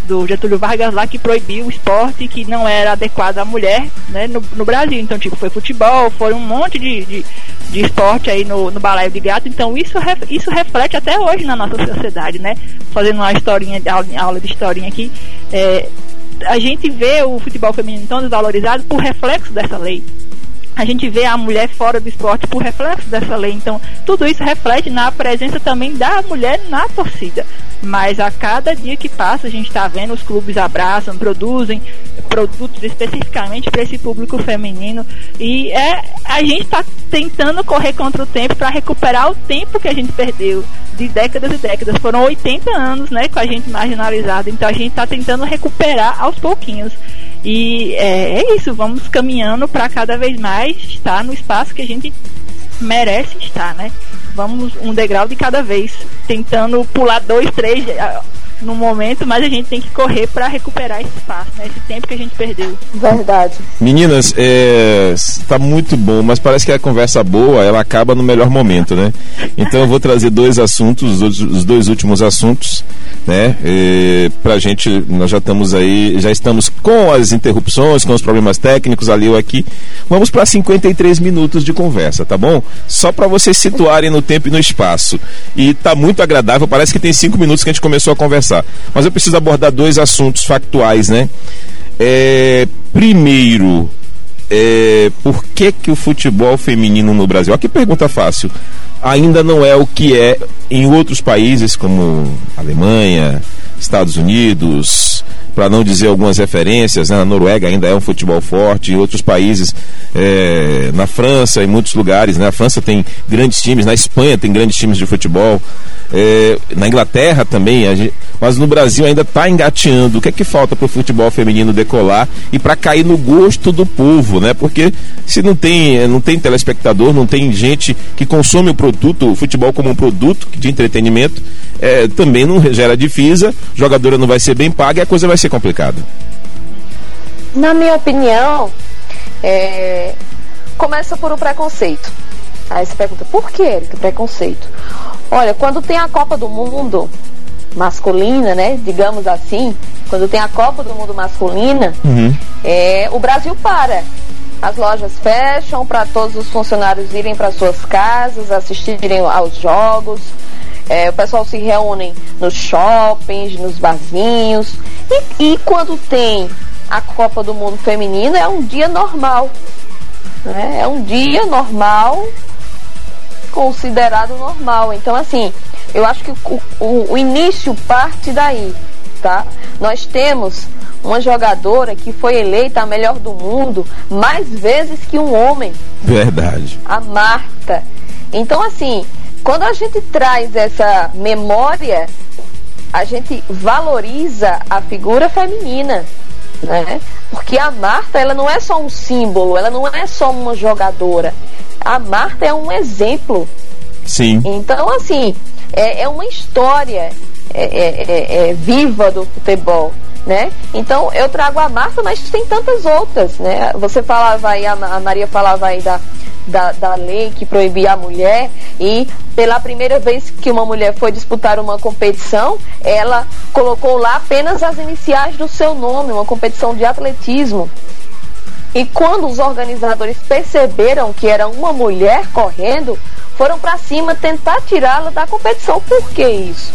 do Getúlio Vargas lá que proibiu o esporte que não era adequado à mulher né, no, no Brasil. Então, tipo, foi futebol, foi um monte de, de, de esporte aí no, no balaio de gato. Então, isso, isso reflete até hoje na nossa sociedade, né? Fazendo uma historinha, aula de historinha aqui. É, a gente vê o futebol feminino tão desvalorizado por reflexo dessa lei a gente vê a mulher fora do esporte por reflexo dessa lei. Então, tudo isso reflete na presença também da mulher na torcida. Mas a cada dia que passa, a gente está vendo os clubes abraçam, produzem produtos especificamente para esse público feminino. E é, a gente está tentando correr contra o tempo para recuperar o tempo que a gente perdeu de décadas e décadas. Foram 80 anos né, com a gente marginalizada. Então, a gente está tentando recuperar aos pouquinhos. E é, é isso, vamos caminhando para cada vez mais estar no espaço que a gente merece estar, né? Vamos um degrau de cada vez, tentando pular dois, três no momento, mas a gente tem que correr para recuperar esse espaço, né? esse tempo que a gente perdeu. Verdade. Meninas, é, tá muito bom, mas parece que a conversa boa ela acaba no melhor momento, né? Então eu vou trazer dois assuntos, os dois últimos assuntos, né? E, pra gente, nós já estamos aí, já estamos com as interrupções, com os problemas técnicos ali ou aqui. Vamos para 53 minutos de conversa, tá bom? Só para vocês situarem no tempo e no espaço. E tá muito agradável, parece que tem cinco minutos que a gente começou a conversar conversar. Mas eu preciso abordar dois assuntos factuais, né? É, primeiro, é, por que, que o futebol feminino no Brasil, olha que pergunta fácil, ainda não é o que é em outros países como Alemanha, Estados Unidos, para não dizer algumas referências, né? a Noruega ainda é um futebol forte, em outros países, é, na França, em muitos lugares, né? a França tem grandes times, na Espanha tem grandes times de futebol, é, na Inglaterra também, gente, mas no Brasil ainda está engateando. O que é que falta para o futebol feminino decolar e para cair no gosto do povo, né? Porque se não tem, não tem telespectador, não tem gente que consome o produto, o futebol como um produto de entretenimento, é, também não gera divisa, jogadora não vai ser bem paga e a coisa vai ser complicada. Na minha opinião, é, começa por um preconceito. Aí você pergunta, por que, Erika, preconceito? Olha, quando tem a Copa do Mundo masculina, né? Digamos assim, quando tem a Copa do Mundo masculina, uhum. é, o Brasil para. As lojas fecham para todos os funcionários irem para suas casas, assistirem aos jogos. É, o pessoal se reúne nos shoppings, nos barzinhos. E, e quando tem a Copa do Mundo Feminino, é um dia normal. Né? É um dia normal, considerado normal. Então, assim, eu acho que o, o, o início parte daí. tá? Nós temos uma jogadora que foi eleita a melhor do mundo mais vezes que um homem. Verdade. A Marta. Então, assim, quando a gente traz essa memória, a gente valoriza a figura feminina, né? Porque a Marta, ela não é só um símbolo, ela não é só uma jogadora. A Marta é um exemplo. Sim. Então, assim, é, é uma história é, é, é, é viva do futebol né? Então eu trago a Marta, mas tem tantas outras, né? Você falava aí, a Maria falava aí da, da, da lei que proibia a mulher e pela primeira vez que uma mulher foi disputar uma competição, ela colocou lá apenas as iniciais do seu nome, uma competição de atletismo. E quando os organizadores perceberam que era uma mulher correndo, foram para cima tentar tirá-la da competição. Por que isso?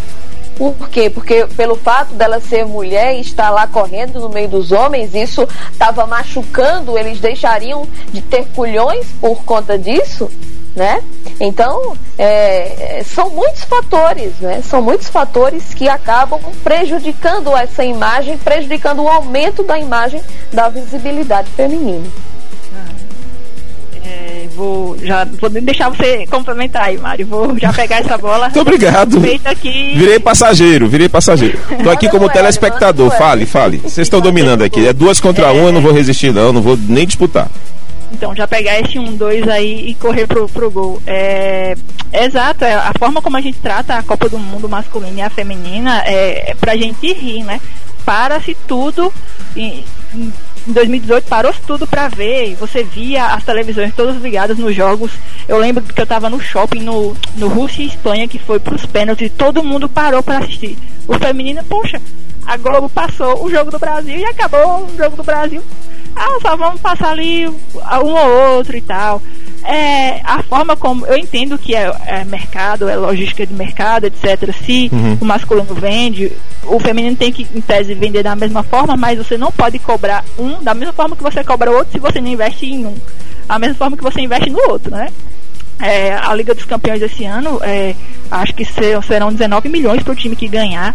Por quê? Porque pelo fato dela ser mulher e estar lá correndo no meio dos homens, isso estava machucando, eles deixariam de ter culhões por conta disso, né? Então, é, são muitos fatores, né? São muitos fatores que acabam prejudicando essa imagem, prejudicando o aumento da imagem da visibilidade feminina. É, vou já vou deixar você complementar aí, Mário. Vou já pegar essa bola. Muito obrigado. Aqui. Virei passageiro, virei passageiro. Tô aqui como telespectador. Fale, fale. Vocês estão dominando aqui. É duas contra é... um, eu não vou resistir, não. Não vou nem disputar. Então, já pegar esse 1-2 um, aí e correr pro, pro gol. É, é exato, é, a forma como a gente trata a Copa do Mundo masculina e a feminina é, é pra gente rir, né? Para-se tudo. Em, em, em 2018 parou tudo para ver. Você via as televisões todas ligadas nos jogos. Eu lembro que eu tava no shopping no, no Rússia e Espanha, que foi pros pênaltis, e todo mundo parou para assistir. O feminino, poxa, a Globo passou o jogo do Brasil e acabou o jogo do Brasil. Ah, só vamos passar ali um ou outro e tal é, a forma como eu entendo que é, é, mercado, é logística de mercado, etc. Se uhum. o masculino vende, o feminino tem que, em tese, vender da mesma forma, mas você não pode cobrar um da mesma forma que você cobra o outro se você não investe em um. A mesma forma que você investe no outro, né? É, a Liga dos Campeões esse ano, é, acho que serão 19 milhões para o time que ganhar.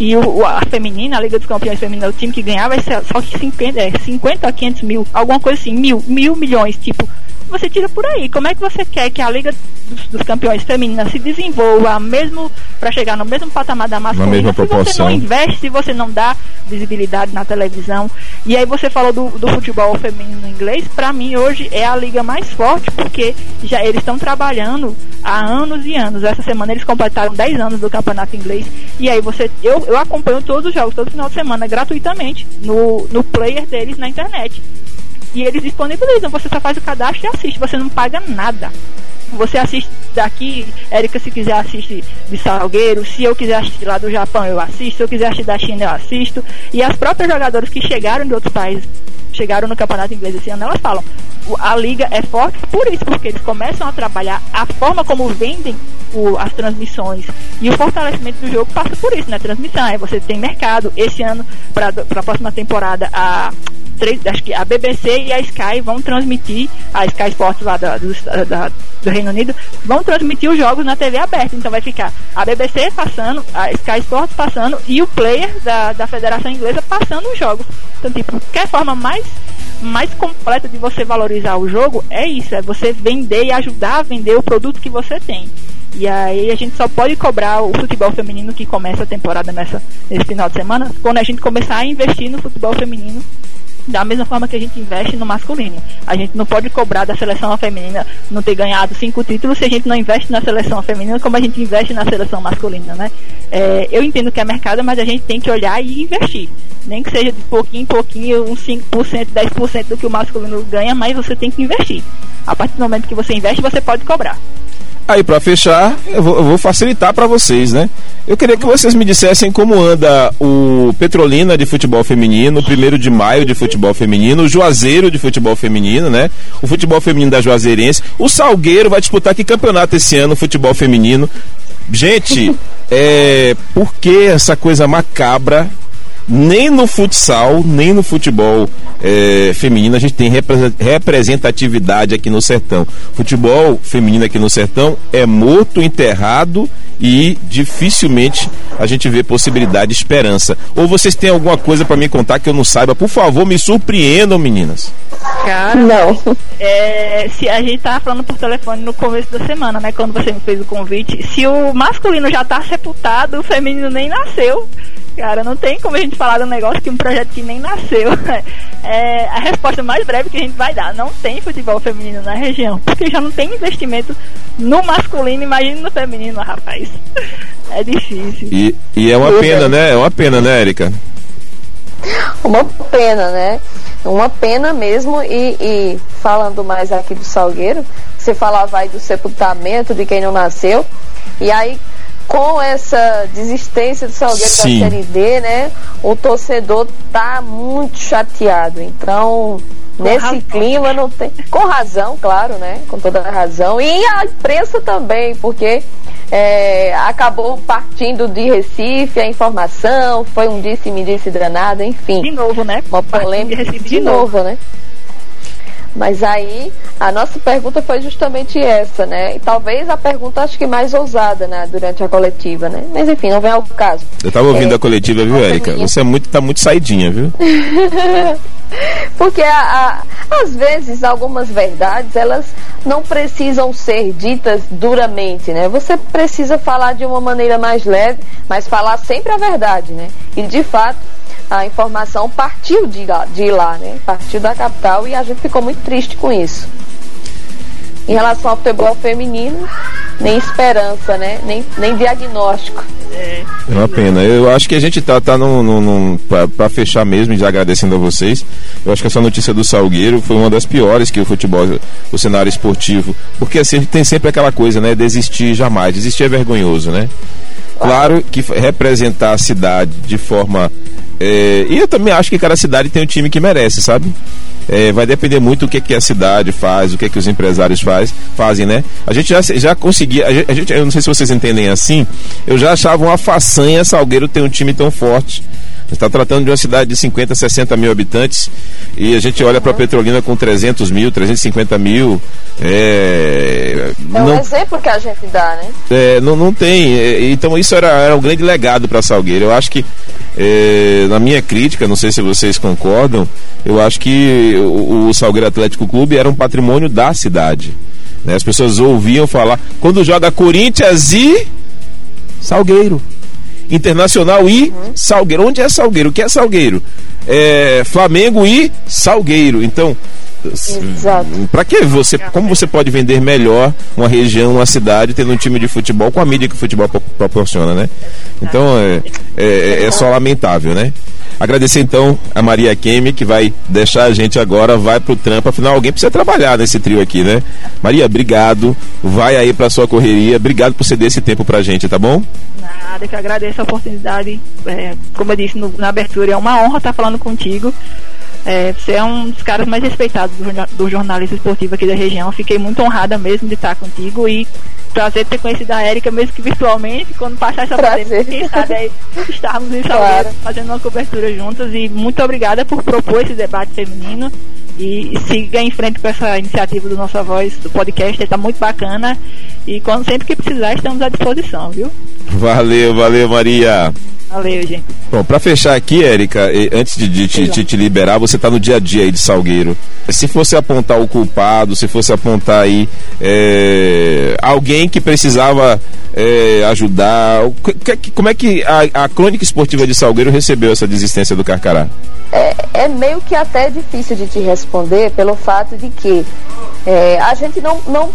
E o, a feminina, a Liga dos Campeões Feminina, o time que ganhar vai ser só que 50, é, 50 a 500 mil, alguma coisa assim, mil, mil milhões. Tipo, você tira por aí. Como é que você quer que a Liga dos, dos Campeões Feminina se desenvolva mesmo para chegar no mesmo patamar da masculina se proporção. você não investe, se você não dá visibilidade na televisão? E aí você falou do, do futebol feminino inglês, para mim hoje é a liga mais forte porque já eles estão trabalhando há anos e anos. Essa semana eles completaram 10 anos do campeonato inglês e aí você eu, eu acompanho todos os jogos todo final de semana gratuitamente no, no player deles na internet. E eles disponibilizam, você só faz o cadastro e assiste, você não paga nada. Você assiste daqui, Érica, se quiser assistir de Salgueiro, se eu quiser assistir lá do Japão, eu assisto, se eu quiser assistir da China, eu assisto. E as próprias jogadoras que chegaram de outros países, chegaram no campeonato inglês esse ano, elas falam, a liga é forte por isso, porque eles começam a trabalhar a forma como vendem o, as transmissões e o fortalecimento do jogo passa por isso, né? Transmissão, aí você tem mercado. Esse ano, para a próxima temporada, a três, acho que a BBC e a Sky vão transmitir, a Sky Sports lá da, do, da, do Reino Unido, vão transmitir os jogos na TV aberta. Então vai ficar a BBC passando, a Sky Sports passando e o player da, da Federação Inglesa passando os jogos. Então, tipo, qualquer forma mais mais completa de você valorizar o jogo é isso, é você vender e ajudar a vender o produto que você tem. E aí a gente só pode cobrar o futebol feminino que começa a temporada nessa, nesse final de semana quando a gente começar a investir no futebol feminino da mesma forma que a gente investe no masculino. A gente não pode cobrar da seleção feminina não ter ganhado cinco títulos se a gente não investe na seleção feminina como a gente investe na seleção masculina, né? É, eu entendo que é mercado, mas a gente tem que olhar e investir. Nem que seja de pouquinho em pouquinho, uns 5%, 10% do que o masculino ganha, mas você tem que investir. A partir do momento que você investe, você pode cobrar. Aí, para fechar, eu vou, eu vou facilitar para vocês, né? Eu queria que vocês me dissessem como anda o Petrolina de futebol feminino, o primeiro de maio de futebol feminino, o Juazeiro de futebol feminino, né? O futebol feminino da Juazeirense. O Salgueiro vai disputar que campeonato esse ano, futebol feminino. Gente, é, por que essa coisa macabra nem no futsal, nem no futebol é, feminino a gente tem representatividade aqui no sertão. Futebol feminino aqui no sertão é morto, enterrado e dificilmente a gente vê possibilidade de esperança. Ou vocês têm alguma coisa para me contar que eu não saiba? Por favor, me surpreendam, meninas. Cara, não. É, se a gente tava falando por telefone no começo da semana, né? Quando você me fez o convite, se o masculino já tá sepultado, o feminino nem nasceu. Cara, não tem como a gente falar de um negócio que um projeto que nem nasceu. É a resposta mais breve que a gente vai dar. Não tem futebol feminino na região, porque já não tem investimento no masculino, imagina no feminino, rapaz. É difícil. E, e é uma pena, né? É uma pena, né, Érica? Uma pena, né? Uma pena mesmo. E, e falando mais aqui do Salgueiro, você falava aí do sepultamento de quem não nasceu. E aí com essa desistência do Salgueiro Sim. da Série D, né? O torcedor tá muito chateado. Então, com nesse razão. clima não tem. Com razão, claro, né? Com toda a razão. E a imprensa também, porque é, acabou partindo de Recife a informação, foi um disse-me-disse danado, enfim. De novo, né? Uma polêmica. De, Recife de, de novo, novo, né? Mas aí a nossa pergunta foi justamente essa, né? E talvez a pergunta acho que mais ousada, né, durante a coletiva, né? Mas enfim, não vem ao caso. Eu estava ouvindo é, a coletiva, viu, Érica? Você é muito, tá muito saidinha, viu? Porque a, a, às vezes algumas verdades elas não precisam ser ditas duramente, né? Você precisa falar de uma maneira mais leve, mas falar sempre a verdade, né? E de fato a informação partiu de lá, de lá, né? Partiu da capital e a gente ficou muito triste com isso. Em relação ao futebol feminino, nem esperança, né? Nem, nem diagnóstico. É uma pena. Eu acho que a gente tá, tá num, num, para fechar mesmo, já agradecendo a vocês. Eu acho que essa notícia do Salgueiro foi uma das piores que o futebol, o cenário esportivo. Porque assim, tem sempre aquela coisa, né? Desistir jamais. Desistir é vergonhoso, né? Claro que representar a cidade de forma é, e eu também acho que cada cidade tem um time que merece, sabe? É, vai depender muito do que, que a cidade faz, o que, que os empresários faz, fazem, né? A gente já, já conseguia, a gente, eu não sei se vocês entendem assim, eu já achava uma façanha Salgueiro ter um time tão forte está tratando de uma cidade de 50, 60 mil habitantes e a gente olha para Petrolina com 300 mil, 350 mil. É, é um não, exemplo que a gente dá, né? É, não, não tem. É, então isso era, era um grande legado para Salgueiro. Eu acho que, é, na minha crítica, não sei se vocês concordam, eu acho que o, o Salgueiro Atlético Clube era um patrimônio da cidade. Né? As pessoas ouviam falar, quando joga Corinthians e Salgueiro. Internacional e uhum. Salgueiro. Onde é Salgueiro? O que é Salgueiro? É Flamengo e Salgueiro. Então, para que você, como você pode vender melhor uma região, uma cidade, tendo um time de futebol com a mídia que o futebol proporciona, né? Então é, é, é só lamentável, né? Agradecer então a Maria Kemi, que vai deixar a gente agora, vai pro trampo. Afinal, alguém precisa trabalhar nesse trio aqui, né? Maria, obrigado. Vai aí pra sua correria. Obrigado por ceder esse tempo pra gente, tá bom? Nada, que agradeço a oportunidade. É, como eu disse no, na abertura, é uma honra estar falando contigo. É, você é um dos caras mais respeitados do, do jornalismo esportivo aqui da região. Fiquei muito honrada mesmo de estar contigo e prazer ter conhecido a Érica, mesmo que virtualmente, quando passar essa pandemia, quem sabe aí estarmos em Salgueiro claro. fazendo uma cobertura juntas. E muito obrigada por propor esse debate feminino. E siga em frente com essa iniciativa do Nossa Voz, do podcast, está muito bacana. E quando sempre que precisar, estamos à disposição, viu? Valeu, valeu, Maria. Valeu, gente. Bom, para fechar aqui, Érica, antes de, de, de, de te liberar, você está no dia a dia aí de Salgueiro. Se fosse apontar o culpado, se fosse apontar aí é, alguém que precisava é, ajudar, como é que a, a crônica esportiva de Salgueiro recebeu essa desistência do Carcará? É, é, meio que até difícil de te responder pelo fato de que é, a gente não, não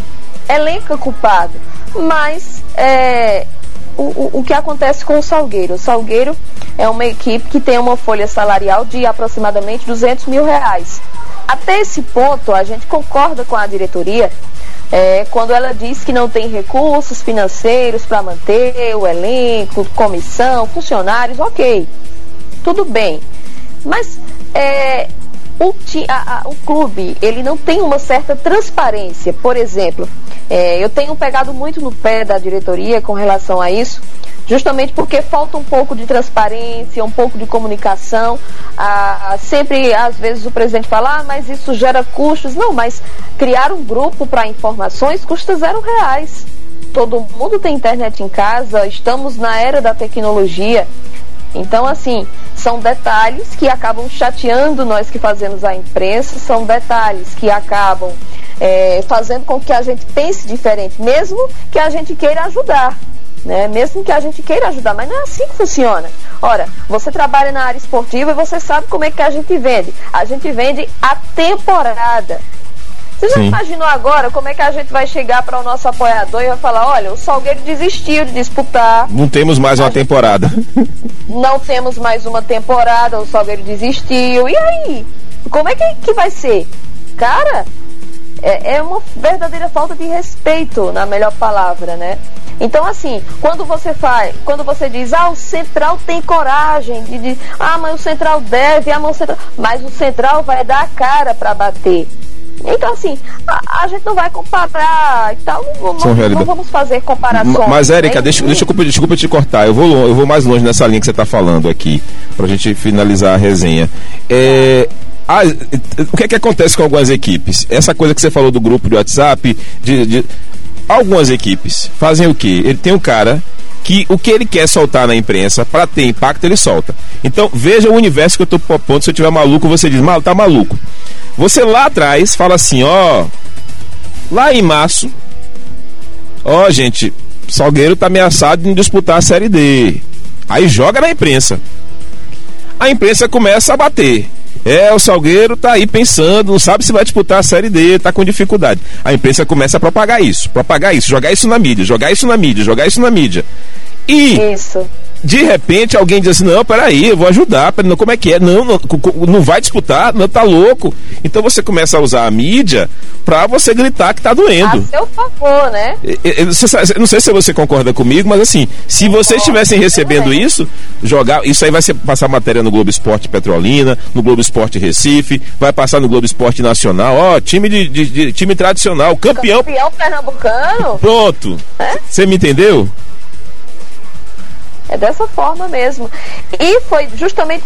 elenca culpado, mas o, o, que acontece com o Salgueiro. O Salgueiro é uma equipe que tem uma folha salarial de aproximadamente 200 mil reais. Até esse ponto, a gente concorda com a diretoria é, quando ela diz que não tem recursos financeiros para manter o elenco, comissão, funcionários, ok, tudo bem. Mas é, o, a, a, o clube ele não tem uma certa transparência. Por exemplo, é, eu tenho pegado muito no pé da diretoria com relação a isso, justamente porque falta um pouco de transparência, um pouco de comunicação. Ah, sempre, às vezes, o presidente fala, ah, mas isso gera custos. Não, mas criar um grupo para informações custa zero reais. Todo mundo tem internet em casa, estamos na era da tecnologia. Então, assim, são detalhes que acabam chateando nós que fazemos a imprensa, são detalhes que acabam é, fazendo com que a gente pense diferente, mesmo que a gente queira ajudar né? Mesmo que a gente queira ajudar, mas não é assim que funciona. Ora, você trabalha na área esportiva e você sabe como é que a gente vende. A gente vende a temporada. Você já Sim. imaginou agora como é que a gente vai chegar para o nosso apoiador e vai falar: olha, o Salgueiro desistiu de disputar. Não temos mais uma gente... temporada. Não temos mais uma temporada, o Salgueiro desistiu. E aí? Como é que, que vai ser? Cara, é, é uma verdadeira falta de respeito, na melhor palavra, né? Então, assim, quando você faz, quando você diz, ah, o central tem coragem de, de ah, mas o central deve, ah, mas o central, mas o central vai dar a cara para bater. Então, assim, a, a, gente não vai comparar e tal, não, não, não vamos fazer comparações. Mas, Érica, né? deixa, deixa, desculpa, desculpa te cortar, eu vou, eu vou mais longe nessa linha que você está falando aqui, para a gente finalizar a resenha. É, ah, o que é que acontece com algumas equipes? Essa coisa que você falou do grupo de WhatsApp, de, de algumas equipes fazem o quê? Ele tem um cara que o que ele quer soltar na imprensa para ter impacto ele solta. Então veja o universo que eu estou propondo. Se eu tiver maluco, você diz, mal, tá maluco. Você lá atrás fala assim, ó, lá em março, ó gente, Salgueiro tá ameaçado de disputar a Série D. Aí joga na imprensa. A imprensa começa a bater. É, o Salgueiro tá aí pensando, não sabe se vai disputar a Série D, tá com dificuldade. A imprensa começa a propagar isso, propagar isso, jogar isso na mídia, jogar isso na mídia, jogar isso na mídia. E isso de repente alguém diz assim, não, peraí, eu vou ajudar, não, como é que é? Não, não, não vai disputar, não tá louco. Então você começa a usar a mídia pra você gritar que tá doendo. A seu favor, né? Eu, não sei se você concorda comigo, mas assim, se vocês estivessem recebendo isso, jogar, isso aí vai ser, passar matéria no Globo Esporte Petrolina, no Globo Esporte Recife, vai passar no Globo Esporte Nacional, ó, time de, de, de time tradicional, campeão. Campeão pernambucano? Pronto. Você é? me entendeu? É dessa forma mesmo. E foi justamente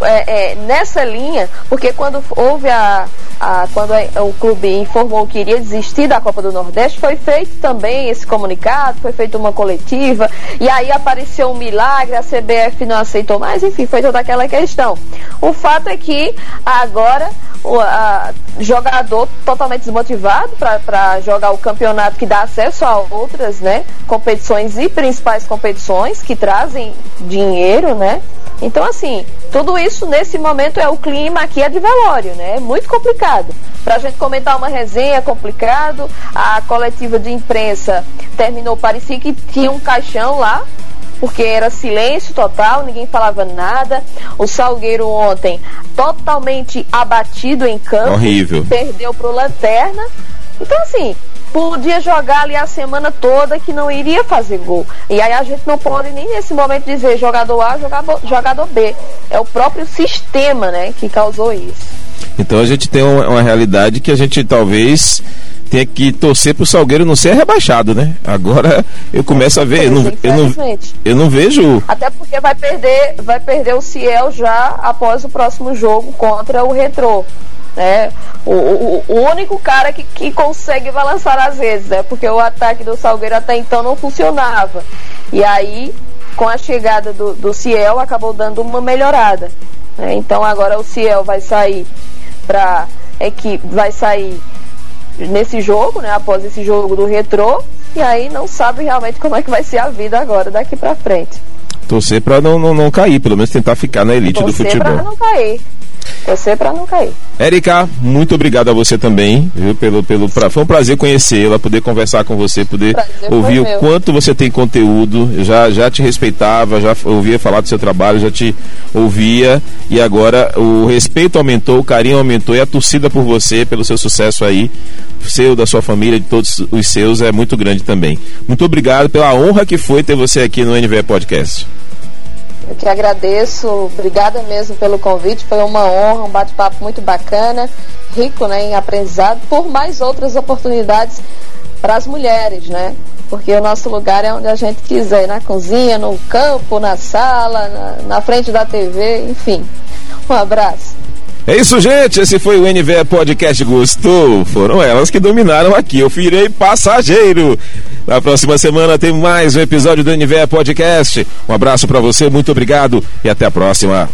é, é, nessa linha, porque quando houve a, a quando a, o clube informou que iria desistir da Copa do Nordeste, foi feito também esse comunicado, foi feita uma coletiva, e aí apareceu um milagre, a CBF não aceitou mais, enfim, foi toda aquela questão. O fato é que agora o a, jogador totalmente desmotivado para jogar o campeonato que dá acesso a outras né, competições e principais competições que trazem dinheiro, né? Então, assim, tudo isso nesse momento é o clima aqui é de velório, né? É muito complicado. Para a gente comentar uma resenha é complicado. A coletiva de imprensa terminou, parecia que tinha um caixão lá, porque era silêncio total, ninguém falava nada. O Salgueiro ontem totalmente abatido em campo. Horrível. Perdeu pro Lanterna. Então, assim, podia jogar ali a semana toda que não iria fazer gol. E aí a gente não pode nem nesse momento dizer jogador A, jogador, jogador B. É o próprio sistema, né, que causou isso. Então a gente tem uma, uma realidade que a gente talvez tenha que torcer pro Salgueiro não ser rebaixado, né? Agora eu começo a ver, eu não, eu não, eu não vejo. Até porque vai perder, vai perder o Ciel já após o próximo jogo contra o Retrô né? O, o, o, único cara que, que consegue balançar às vezes, né? Porque o ataque do Salgueiro até então não funcionava. E aí, com a chegada do, do Ciel, acabou dando uma melhorada. Né? Então agora o Ciel vai sair para equipe, vai sair nesse jogo, né? Após esse jogo do retrô, e aí não sabe realmente como é que vai ser a vida agora daqui para frente. Torcer para não, não, não cair, pelo menos tentar ficar na elite Torcer do futebol. Torcer para não cair. Torcer para não cair. Érica, muito obrigado a você também, viu, pelo, pelo, pra, foi um prazer conhecê-la, poder conversar com você, poder prazer ouvir o quanto você tem conteúdo. Eu já, já te respeitava, já ouvia falar do seu trabalho, já te ouvia e agora o respeito aumentou, o carinho aumentou e a torcida por você, pelo seu sucesso aí, seu, da sua família, de todos os seus, é muito grande também. Muito obrigado pela honra que foi ter você aqui no NVE Podcast. Eu que agradeço, obrigada mesmo pelo convite, foi uma honra, um bate-papo muito bacana, rico né, em aprendizado, por mais outras oportunidades para as mulheres, né? porque o nosso lugar é onde a gente quiser, na cozinha, no campo, na sala, na, na frente da TV, enfim. Um abraço. É isso, gente. Esse foi o NVE Podcast Gostou. Foram elas que dominaram aqui. Eu virei passageiro. Na próxima semana tem mais um episódio do NVE Podcast. Um abraço para você, muito obrigado e até a próxima.